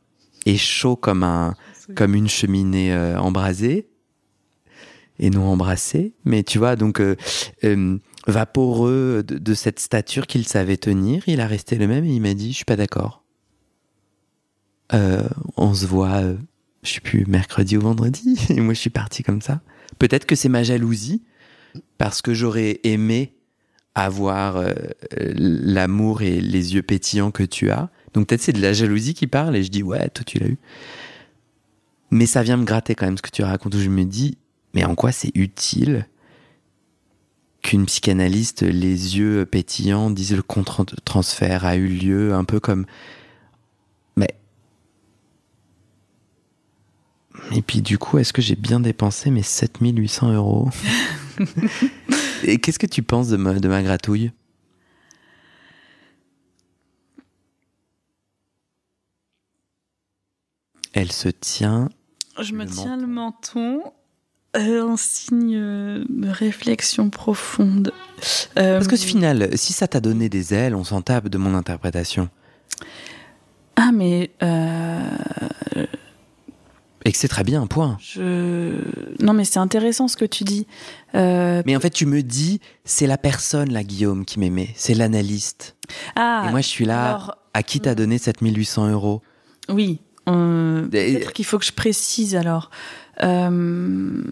et chaud comme un, comme une cheminée euh, embrasée et non embrassée. Mais tu vois, donc euh, euh, vaporeux de, cette stature qu'il savait tenir, il a resté le même et il m'a dit, je suis pas d'accord. On se voit, je sais plus, mercredi ou vendredi. (laughs) Et moi, je suis parti comme ça. Peut-être que c'est ma jalousie, parce que j'aurais aimé avoir l'amour et les yeux pétillants que tu as. Donc peut-être c'est de la jalousie qui parle et je dis, ouais, toi tu l'as eu. Mais ça vient me gratter quand même ce que tu racontes où je me dis, mais en quoi c'est utile qu'une psychanalyste, les yeux pétillants, dise le contre-transfert a eu lieu, un peu comme. Mais. Et puis du coup, est-ce que j'ai bien dépensé mes 7800 euros? (laughs) Et qu'est-ce que tu penses de ma, de ma gratouille? Elle se tient. Je me tiens le menton euh, un signe de réflexion profonde. Euh, Parce que ce final, si ça t'a donné des ailes, on s'en tape de mon interprétation. Ah, mais. Euh, Et que c'est très bien, point. Je... Non, mais c'est intéressant ce que tu dis. Mais en fait, tu me dis, c'est la personne, là, Guillaume, qui m'aimait. C'est l'analyste. Ah, Et moi, je suis là. À qui t'as donné 7800 euros? Oui. Peut-être qu'il faut que je précise alors. Euh,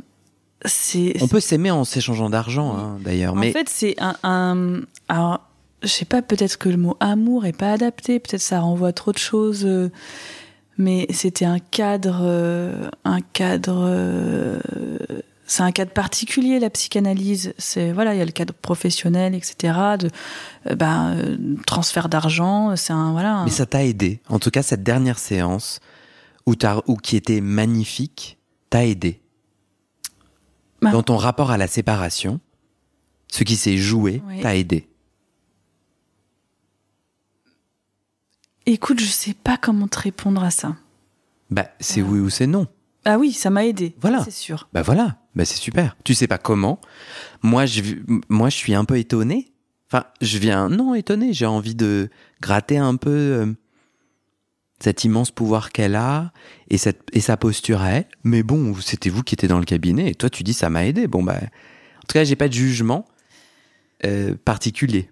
on peut s'aimer en s'échangeant d'argent, hein, d'ailleurs. En fait, c'est un, Alors, je sais pas, peut-être que le mot amour est pas adapté, peut-être ça renvoie trop de choses. Euh, mais c'était un cadre, euh, un cadre. Euh, c'est un cadre particulier la psychanalyse. C'est voilà, il y a le cadre professionnel, etc. De ben, transfert d'argent. C'est un voilà. Mais ça t'a aidé. En tout cas, cette dernière séance où, où qui était magnifique, t'a aidé. Bah. Dans ton rapport à la séparation, ce qui s'est joué t'a aidé. Écoute, je sais pas comment te répondre à ça. Bah, c'est oui ou c'est non. Ah oui, ça m'a aidé. Voilà. C'est sûr. Bah voilà. Bah c'est super. Tu sais pas comment. Moi, je, moi, je suis un peu étonné. Enfin, je viens, non, étonné. J'ai envie de gratter un peu euh, cet immense pouvoir qu'elle a et, cette, et sa posture à elle. Mais bon, c'était vous qui étiez dans le cabinet et toi tu dis ça m'a aidé. Bon bah, en tout cas, j'ai pas de jugement euh, particulier.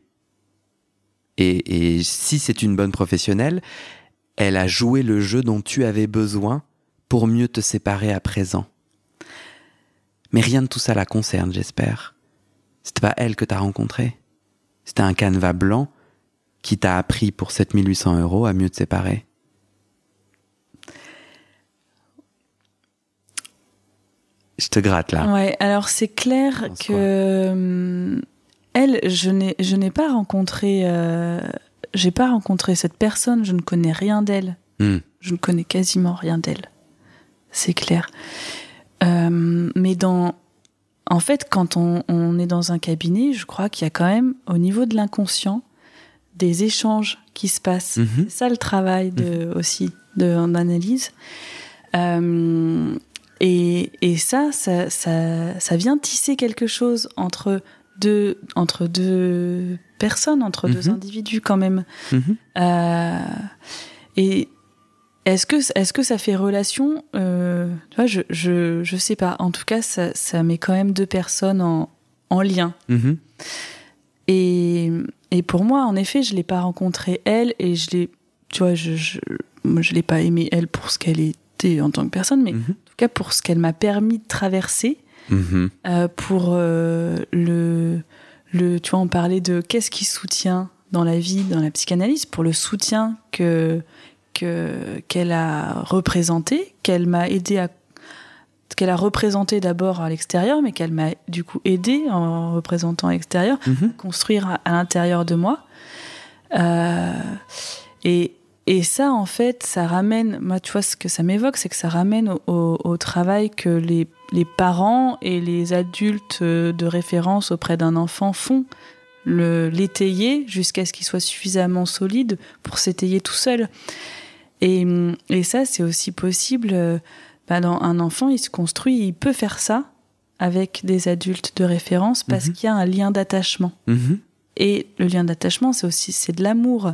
Et, et si c'est une bonne professionnelle, elle a joué le jeu dont tu avais besoin pour mieux te séparer à présent. Mais rien de tout ça la concerne, j'espère. C'était pas elle que t'as rencontrée. C'était un canevas blanc qui t'a appris pour 7800 euros à mieux te séparer. Je te gratte là. Ouais, alors c'est clair que hum, elle, je n'ai, je n'ai pas rencontré, euh, j'ai pas rencontré cette personne. Je ne connais rien d'elle. Hmm. Je ne connais quasiment rien d'elle. C'est clair. Euh, mais dans, en fait, quand on, on, est dans un cabinet, je crois qu'il y a quand même, au niveau de l'inconscient, des échanges qui se passent. Mhm. C'est ça le travail de, mhm. aussi d'analyse. Euh, et, et ça, ça, ça, ça, vient tisser quelque chose entre deux, entre deux personnes, entre deux mhm. individus quand même. Euh, et est-ce que, est-ce que ça fait relation euh, Tu vois, je, je, je sais pas. En tout cas, ça, ça met quand même deux personnes en, en lien. Et, et pour moi, en effet, je l'ai pas rencontrée elle et je l'ai, tu vois, je, je, je l'ai pas aimée elle pour ce qu'elle était en tant que personne, mais mhm. en tout cas pour ce qu'elle m'a permis de traverser, mhm. euh, pour euh, le, le, tu vois, on parlait de qu'est-ce qui soutient dans la vie, dans la psychanalyse, pour le soutien que qu'elle a représenté, qu'elle m'a aidé à qu'elle a représenté d'abord à l'extérieur, mais qu'elle m'a du coup aidé en représentant à l'extérieur, mhm. construire à, l'intérieur de moi. Euh, et, et ça, en fait, ça ramène, moi, tu vois, ce que ça m'évoque, c'est que ça ramène au, au, travail que les, les, parents et les adultes de référence auprès d'un enfant font, l'étayer jusqu'à ce qu'il soit suffisamment solide pour s'étayer tout seul. Et, et ça, c'est aussi possible euh, bah, dans un enfant, il se construit, il peut faire ça avec des adultes de référence parce mhm. qu'il y a un lien d'attachement. Mhm. Et le lien d'attachement, c'est aussi c'est de l'amour.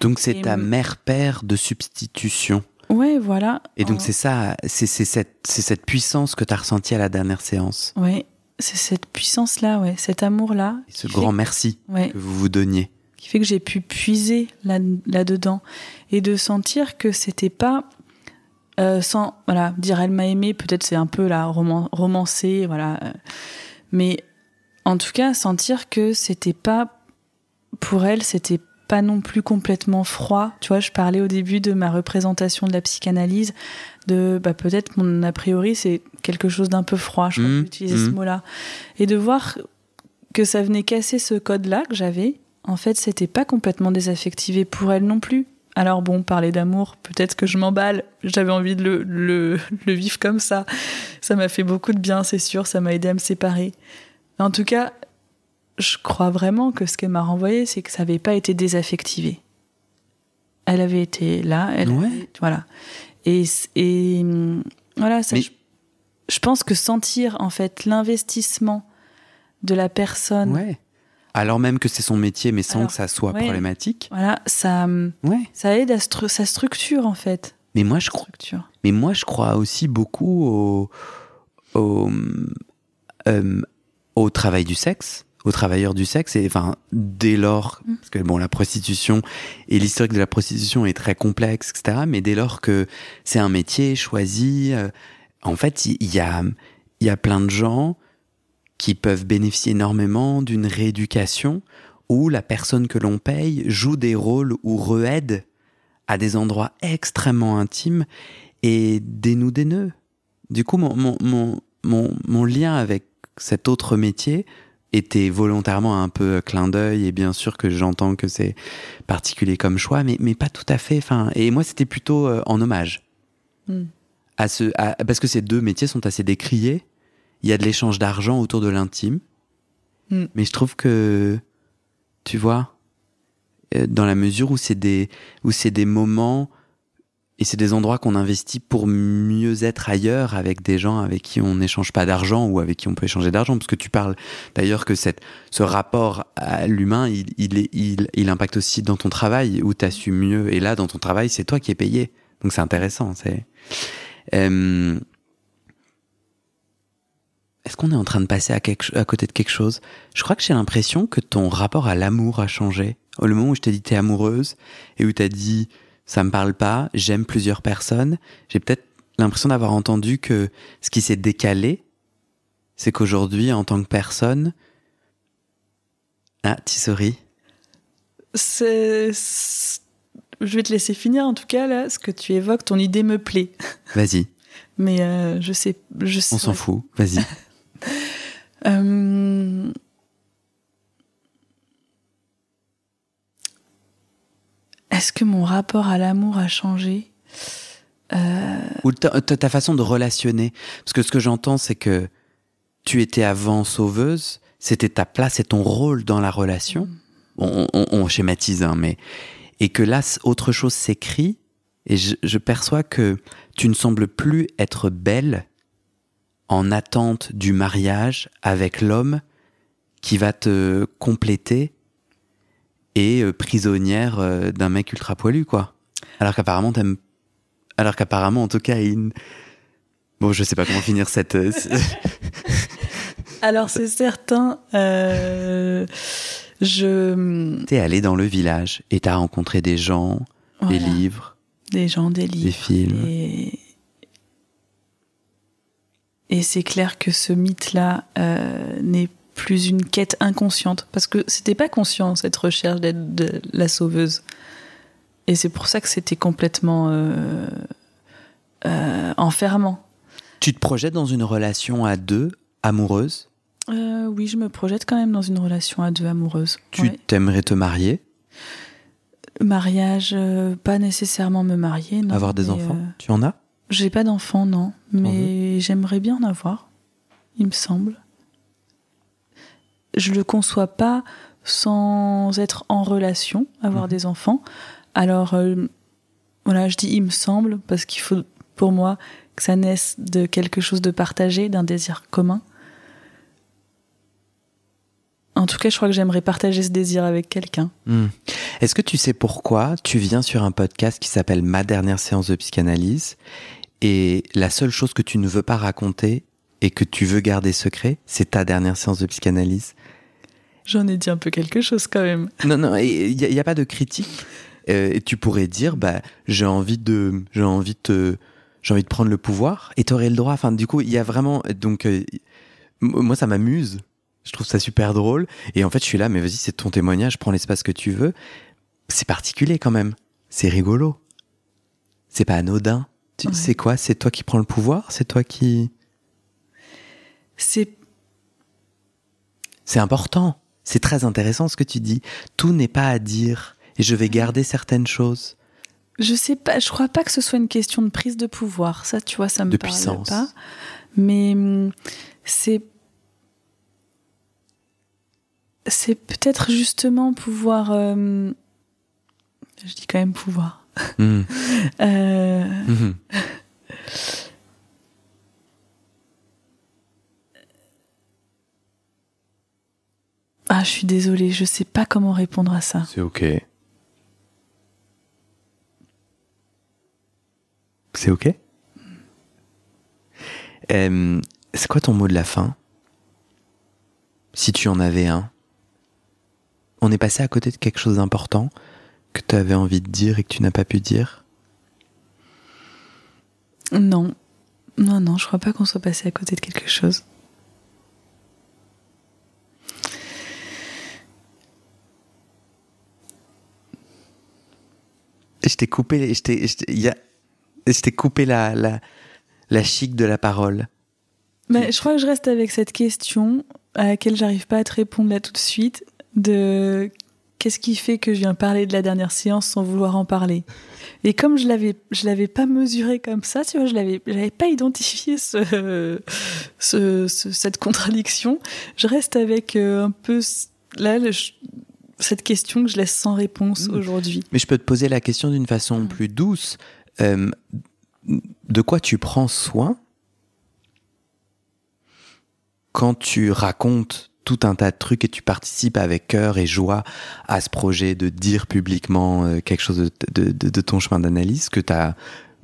Donc c'est ta mère-père de substitution. Ouais, voilà. Et donc c'est ça, c'est cette, cette puissance que tu as ressentie à la dernière séance. Ouais, c'est cette puissance-là, ouais, cet amour-là. Ce grand merci que vous vous donniez. Qui fait que j'ai pu puiser là-dedans et de sentir que c'était pas euh, sans voilà dire elle m'a aimé peut-être c'est un peu la roman romancé voilà euh, mais en tout cas sentir que c'était pas pour elle c'était pas non plus complètement froid tu vois je parlais au début de ma représentation de la psychanalyse de bah, peut-être mon a priori c'est quelque chose d'un peu froid je crois mmh, utiliser ce mmh. mot là et de voir que ça venait casser ce code là que j'avais en fait c'était pas complètement désaffectivé pour elle non plus alors bon, parler d'amour, peut-être que je m'emballe. J'avais envie de le, le, le, vivre comme ça. Ça m'a fait beaucoup de bien, c'est sûr. Ça m'a aidé à me séparer. En tout cas, je crois vraiment que ce qu'elle m'a renvoyé, c'est que ça n'avait pas été désaffectivé. Elle avait été là. Elle voilà. Et, et voilà, ça, je, je, pense que sentir en fait l'investissement de la personne. Ouais alors même que c'est son métier, mais sans que ça soit problématique. Voilà, ça, ouais. ça aide à sa structure en fait. Mais moi, je crois. Mais moi, je crois aussi beaucoup au, au, euh, au travail du sexe, aux travailleurs du sexe. Et enfin, dès lors, mm. parce que bon, la prostitution et l'historique de la prostitution est très complexe, etc. Mais dès lors que c'est un métier choisi, euh, en fait, il y, a, il y a plein de gens qui peuvent bénéficier énormément d'une rééducation où la personne que l'on paye joue des rôles ou re-aide à des endroits extrêmement intimes et dénoue des nœuds. Du coup, mon, mon, mon, mon, mon lien avec cet autre métier était volontairement un peu clin d'œil et bien sûr que j'entends que c'est particulier comme choix, mais, mais pas tout à fait. Enfin, et moi, c'était plutôt euh, en hommage. Hmm. À ce, parce que ces deux métiers sont assez décriés il y a de l'échange d'argent autour de l'intime. Hmm. Mais je trouve que, tu vois, euh, dans la mesure où c'est des, où c'est des moments et c'est des endroits qu'on investit pour mieux être ailleurs avec des gens avec qui on n'échange pas d'argent ou avec qui on peut échanger d'argent. Parce que tu parles d'ailleurs que cette, ce rapport à l'humain, il, il, il, il impacte aussi dans ton travail où tu as su mieux. Et là, dans ton travail, c'est toi qui es payé. Donc c'est intéressant. C'est, euh, Est-ce qu'on est en train de passer à, quelque, à côté de quelque chose? Je crois que j'ai l'impression que ton rapport à l'amour a changé. Le moment où je t'ai dit t'es amoureuse et où t'as dit ça me parle pas, j'aime plusieurs personnes, j'ai peut-être l'impression d'avoir entendu que ce qui s'est décalé, c'est qu'aujourd'hui, en tant que personne, ah, Tissori. C'est, je vais te laisser finir en tout cas là, ce que tu évoques, ton idée me plaît. Vas-y. Mais euh, je sais, je On s'en fout. Vas-y. (laughs) Euh, est-ce que mon rapport à l'amour a changé euh, Ou ta, ta, façon de relationner Parce que ce que j'entends, c'est que tu étais avant sauveuse, c'était ta place et ton rôle dans la relation. Mm. On, schématise, hein, mais et que là, autre chose s'écrit. Et je, je, perçois que tu ne sembles plus être belle en attente du mariage avec l'homme qui va te compléter et euh, prisonnière euh, d'un mec ultra poilu, quoi. Alors qu'apparemment t'aimes, alors qu'apparemment en tout cas il... bon je sais pas comment finir cette. Euh, (laughs) alors c'est certain. Euh, je. T'es allé dans le village et t'as rencontré des gens, des livres. Des gens, des livres. Des films. Et c'est clair que ce mythe-là euh, n'est plus une quête inconsciente, parce que c'était pas conscient cette recherche d'être la sauveuse. Et c'est pour ça que c'était complètement euh, euh, enfermant. Tu te projettes dans une relation à deux, amoureuse? Oui, je me projette quand même dans une relation à deux, amoureuse. Tu t'aimerais te marier? Mariage, pas nécessairement me marier. Non, Avoir des enfants? Tu en as? J'ai pas d'enfant, non, mais j'aimerais bien en avoir, il me semble. Je le conçois pas sans être en relation, avoir mhm. des enfants. Alors, euh, voilà, je dis il me semble, parce qu'il faut, pour moi, que ça naisse de quelque chose de partagé, d'un désir commun. En tout cas, je crois que j'aimerais partager ce désir avec quelqu'un. Hmm. Est-ce que tu sais pourquoi tu viens sur un podcast qui s'appelle Ma dernière séance de psychanalyse et la seule chose que tu ne veux pas raconter et que tu veux garder secret, c'est ta dernière séance de psychanalyse. J'en ai dit un peu quelque chose quand même. Non, non, il n'y a, pas de critique. Euh, et tu pourrais dire, bah, j'ai envie de, j'ai envie de, j'ai envie de prendre le pouvoir. Et tu aurais le droit. Enfin, du coup, il y a vraiment, donc, euh, moi, ça m'amuse. Je trouve ça super drôle. Et en fait, je suis là, mais vas-y, c'est ton témoignage, prends l'espace que tu veux. C'est particulier quand même. C'est rigolo. C'est pas anodin. C'est quoi? C'est toi qui prends le pouvoir? C'est toi qui. C'est. C'est important. C'est très intéressant ce que tu dis. Tout n'est pas à dire. Et je vais garder certaines choses. Je sais pas, je crois pas que ce soit une question de prise de pouvoir. Ça, tu vois, ça me de parle puissance. pas. Mais hum, c'est. C'est peut-être justement pouvoir. Euh, je dis quand même pouvoir. Hmm. (laughs) Euh, mhm. Ah, je suis désolée, je sais pas comment répondre à ça. C'est ok. C'est ok? Euh, C'est quoi ton mot de la fin? Si tu en avais un. On est passé à côté de quelque chose d'important que tu avais envie de dire et que tu n'as pas pu dire? Non. Non, non, je crois pas qu'on soit passé à côté de quelque chose. Je t'ai coupé, je t'ai, je t'ai coupé la, la, la chic de la parole. Mais je crois que je reste avec cette question à laquelle j'arrive pas à te répondre là tout de suite de qu'est-ce qui fait que je viens parler de la dernière séance sans vouloir en parler? Et comme je l'avais, je l'avais pas mesuré comme ça, tu vois, je l'avais, j'avais pas identifié ce, cette contradiction. Je reste avec euh, un peu là cette question que je laisse sans réponse mmh. aujourd'hui. Mais je peux te poser la question d'une façon mmh. plus douce. Euh, de quoi tu prends soin quand tu racontes tout un tas de trucs et tu participes avec cœur et joie à ce projet de dire publiquement euh, quelque chose de, ton chemin d'analyse que tu as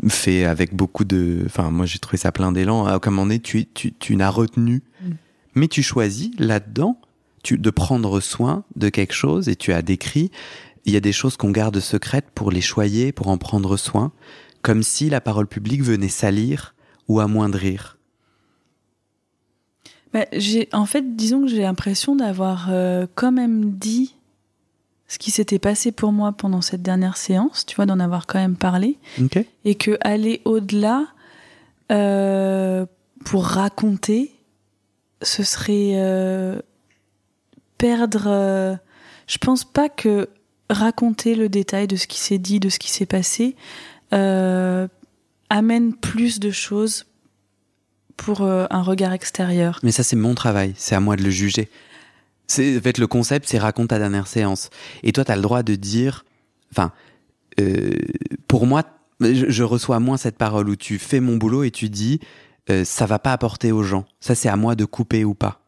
fait avec beaucoup de. Enfin, moi j'ai trouvé ça plein d'élan. À aucun moment donné, tu, tu, tu n'as retenu. Mm. Mais tu choisis là-dedans tu, de prendre soin de quelque chose et tu as décrit. Il y a des choses qu'on garde secrètes pour les choyer, pour en prendre soin, comme si la parole publique venait salir ou amoindrir. Bah, j'ai, en fait, disons que j'ai l'impression d'avoir euh, quand même dit ce qui s'était passé pour moi pendant cette dernière séance, tu vois, d'en avoir quand même parlé. Et que aller au-delà euh, pour raconter, ce serait euh, perdre. Euh, je pense pas que raconter le détail de ce qui s'est dit, de ce qui s'est passé, amène plus de choses pour un regard extérieur. Mais ça, c'est mon travail, c'est à moi de le juger. En fait, le concept, c'est raconte ta dernière séance. Et toi, tu as le droit de dire, enfin, euh, pour moi, je, reçois moins cette parole où tu fais mon boulot et tu dis, euh, ça va pas apporter aux gens. Ça, c'est à moi de couper ou pas.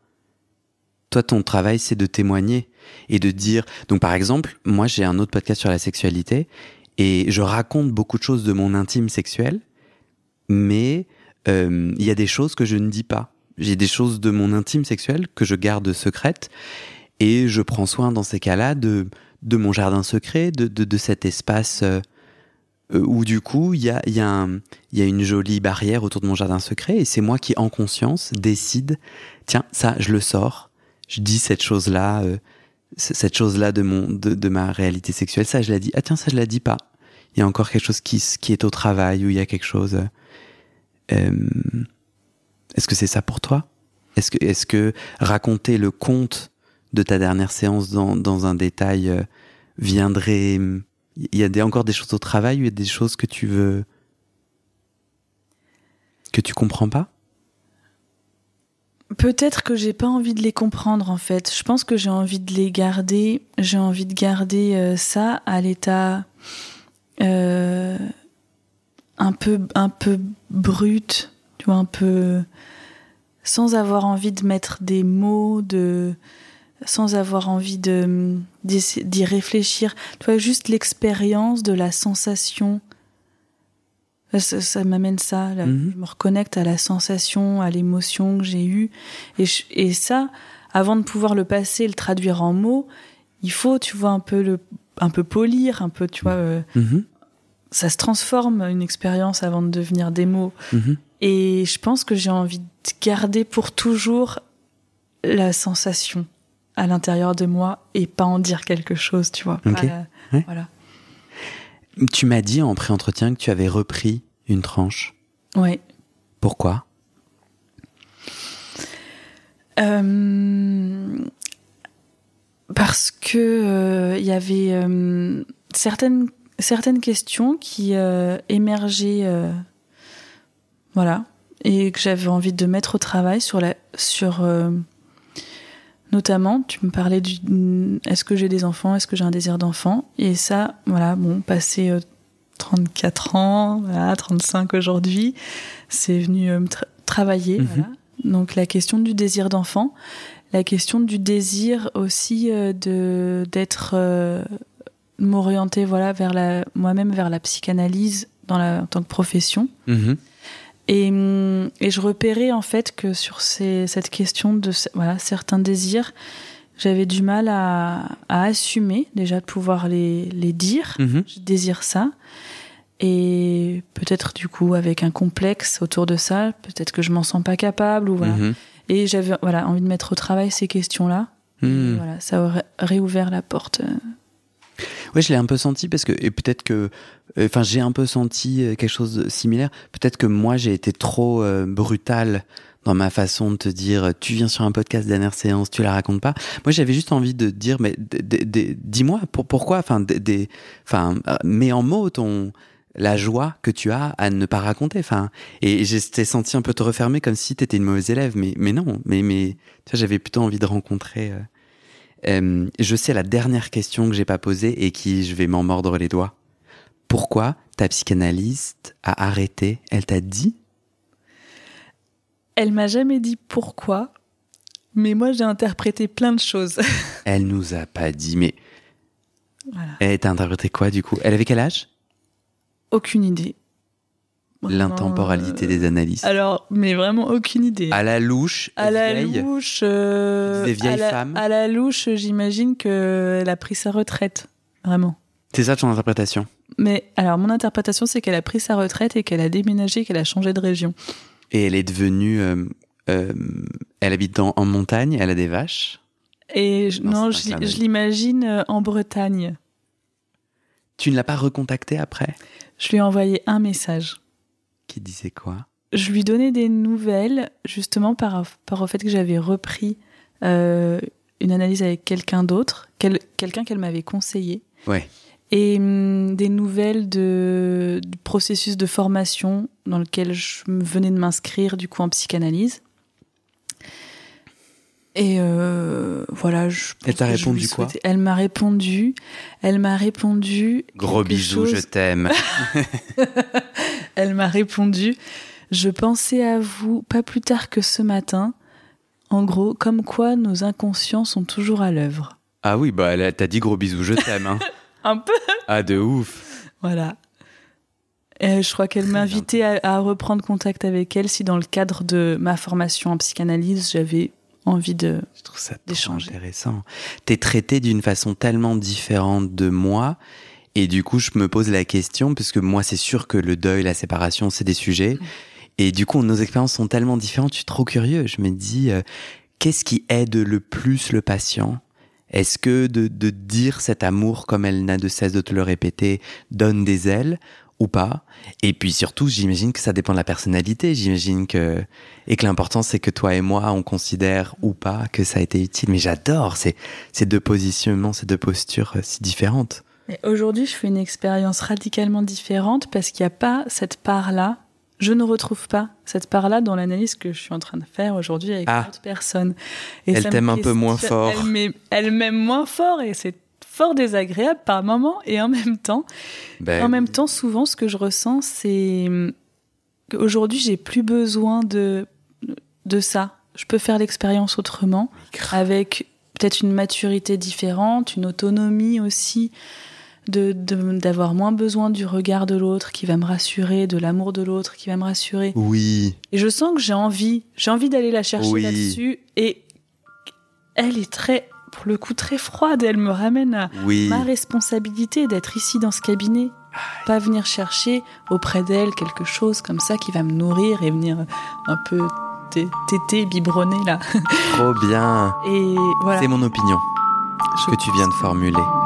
Toi, ton travail, c'est de témoigner et de dire. Donc, par exemple, moi, j'ai un autre podcast sur la sexualité et je raconte beaucoup de choses de mon intime sexuel, mais euh, il y a des choses que je ne dis pas. J'ai des choses de mon intime sexuel que je garde secrètes et je prends soin dans ces cas-là de, de mon jardin secret, de, de, cet espace euh, où du coup il y a, y, a une jolie barrière autour de mon jardin secret et c'est moi qui en conscience décide, tiens, ça je le sors, je dis cette chose-là, euh, cette chose-là de, mon, de, de, ma réalité sexuelle, ça je la dis, ah tiens, ça je la dis pas. Il y a encore quelque chose qui, qui est au travail, ou il y a quelque chose... Euh, est-ce que c'est ça pour toi? Est-ce que, est que raconter le conte de ta dernière séance dans, un détail euh, viendrait... Il y a encore des choses au travail, il y a des choses que tu veux... que tu comprends pas? Peut-être que j'ai pas envie de les comprendre en fait. Je pense que j'ai envie de les garder. J'ai envie de garder euh, ça à l'état un peu un peu brut, tu vois, un peu sans avoir envie de mettre des mots, de sans avoir envie de d'y réfléchir. Tu vois, juste l'expérience de la sensation. Ça, m'amène ça. Mhm. Je me reconnecte à la sensation, à l'émotion que j'ai eue. Et, et ça, avant de pouvoir le passer, le traduire en mots, il faut, tu vois, un peu le, un peu polir, un peu, tu vois. Euh, mhm. Ça se transforme une expérience avant de devenir des mots. Mhm. Et je pense que j'ai envie de garder pour toujours la sensation à l'intérieur de moi et pas en dire quelque chose, tu vois. Voilà. Tu m'as dit en pré-entretien que tu avais repris une tranche. Oui. Pourquoi? Euh, Parce que il euh, y avait euh, certaines certaines questions qui émergeaient voilà. Et que j'avais envie de mettre au travail sur la, sur, euh, notamment, tu me parlais du, est-ce que j'ai des enfants, est-ce que j'ai un désir d'enfant? Et ça, voilà, bon, passé 34 euh, ans, voilà, 35 aujourd'hui, c'est venu euh, me travailler, mhm. voilà. Donc la question du désir d'enfant, la question du désir aussi de d'être m'orienter voilà vers la moi-même vers la psychanalyse dans la en tant que profession. Mhm. Et, et, je repérais en fait que sur ces, cette question de voilà, certains désirs, j'avais du mal à, à, assumer déjà de pouvoir les, les dire. Mhm. Je désire ça. Et peut-être du coup avec un complexe autour de ça, peut-être que je m'en sens pas capable ou voilà. Mhm. Et j'avais voilà envie de mettre au travail ces questions-là. Voilà, ça aurait réouvert la porte oui, je l'ai un peu senti parce que, et peut-être que, euh, enfin, j'ai un peu senti euh, quelque chose de similaire. Peut-être que moi, j'ai été trop euh, brutal dans ma façon de te dire, tu viens sur un podcast dernière séance, tu la racontes pas. Moi, j'avais juste envie de dire, mais dis-moi pour, pourquoi, enfin, enfin, mets en mots ton la joie que tu as à ne pas raconter. Enfin, et j'étais senti un peu te refermer comme si tu étais une mauvaise élève, mais mais non, mais mais j'avais plutôt envie de rencontrer. Je sais la dernière question que j'ai pas posée et qui je vais m'en mordre les doigts. Pourquoi ta psychanalyste a arrêté? Elle t'a dit? Elle m'a jamais dit pourquoi, mais moi j'ai interprété plein de choses. (laughs) Elle nous a pas dit, mais voilà. elle t'a interprété quoi du coup? Elle avait quel âge? Aucune idée. L'intemporalité des analyses Alors, mais vraiment aucune idée. À la louche. À la louche. des vieilles femmes. À la louche, j'imagine qu'elle a pris sa retraite, vraiment. C'est ça ton interprétation? Mais alors, mon interprétation, c'est qu'elle a pris sa retraite et qu'elle a déménagé, qu'elle a changé de région. Et elle est devenue. elle habite en montagne, elle a des vaches. Et non, je, l'imagine en Bretagne. Tu ne l'as pas recontacté après? Je lui ai envoyé un message. Qui disait quoi? Je lui donnais des nouvelles, justement par, rapport au fait que j'avais repris euh, une analyse avec quelqu'un d'autre, quelqu'un qu'elle m'avait conseillé. Ouais. Et hum, des nouvelles de, du processus de formation dans lequel je venais de m'inscrire, du coup, en psychanalyse. Et euh, voilà, je Elle t'a répondu quoi? Elle m'a répondu, elle m'a répondu. Gros bisous, je t'aime. (laughs) (laughs) elle m'a répondu, je pensais à vous pas plus tard que ce matin. En gros, comme quoi nos inconscients sont toujours à l'œuvre. Ah oui, bah elle t'a dit gros bisous, je t'aime. Hein. (laughs) Un peu. Ah de ouf. Voilà. Et je crois qu'elle m'invitait à, à reprendre contact avec elle si dans le cadre de ma formation en psychanalyse, j'avais envie de Je trouve ça d'échanger. intéressant. T'es traité d'une façon tellement différente de moi. Et du coup, je me pose la question, parce que moi, c'est sûr que le deuil, la séparation, c'est des sujets. Mm. Et du coup, nos expériences sont tellement différentes, je suis trop curieux. Je me dis, euh, qu'est-ce qui aide le plus le patient? Est-ce que de, de dire cet amour, comme elle n'a de cesse de te le répéter, donne des ailes ou pas? Et puis surtout, j'imagine que ça dépend de la personnalité. J'imagine que et que l'important c'est que toi et moi on considère ou pas que ça a été utile. Mais j'adore ces ces deux positionnements, ces deux postures euh, si différentes. Aujourd'hui, je fais une expérience radicalement différente parce qu'il n'y a pas cette part-là. Je ne retrouve pas cette part-là dans l'analyse que je suis en train de faire aujourd'hui avec ah. d'autres personnes. Et elle t'aime un peu moins fort. Elle m'aime moins fort et c'est fort désagréable par moment et en même temps, ben en même temps, souvent, ce que je ressens, c'est qu'aujourd'hui, j'ai plus besoin de, de ça. Je peux faire l'expérience autrement, avec peut-être une maturité différente, une autonomie aussi, de d'avoir moins besoin du regard de l'autre qui va me rassurer, de l'amour de l'autre qui va me rassurer. Oui. Et je sens que j'ai envie, j'ai envie d'aller la chercher là-dessus. Et elle est très pour le coup très froide. Elle me ramène à ma responsabilité d'être ici dans ce cabinet. Pas venir chercher auprès d'elle quelque chose comme ça qui va me nourrir et venir un peu téter, biberonner là. Trop bien. Et voilà. C'est mon opinion. Ce que tu viens de formuler.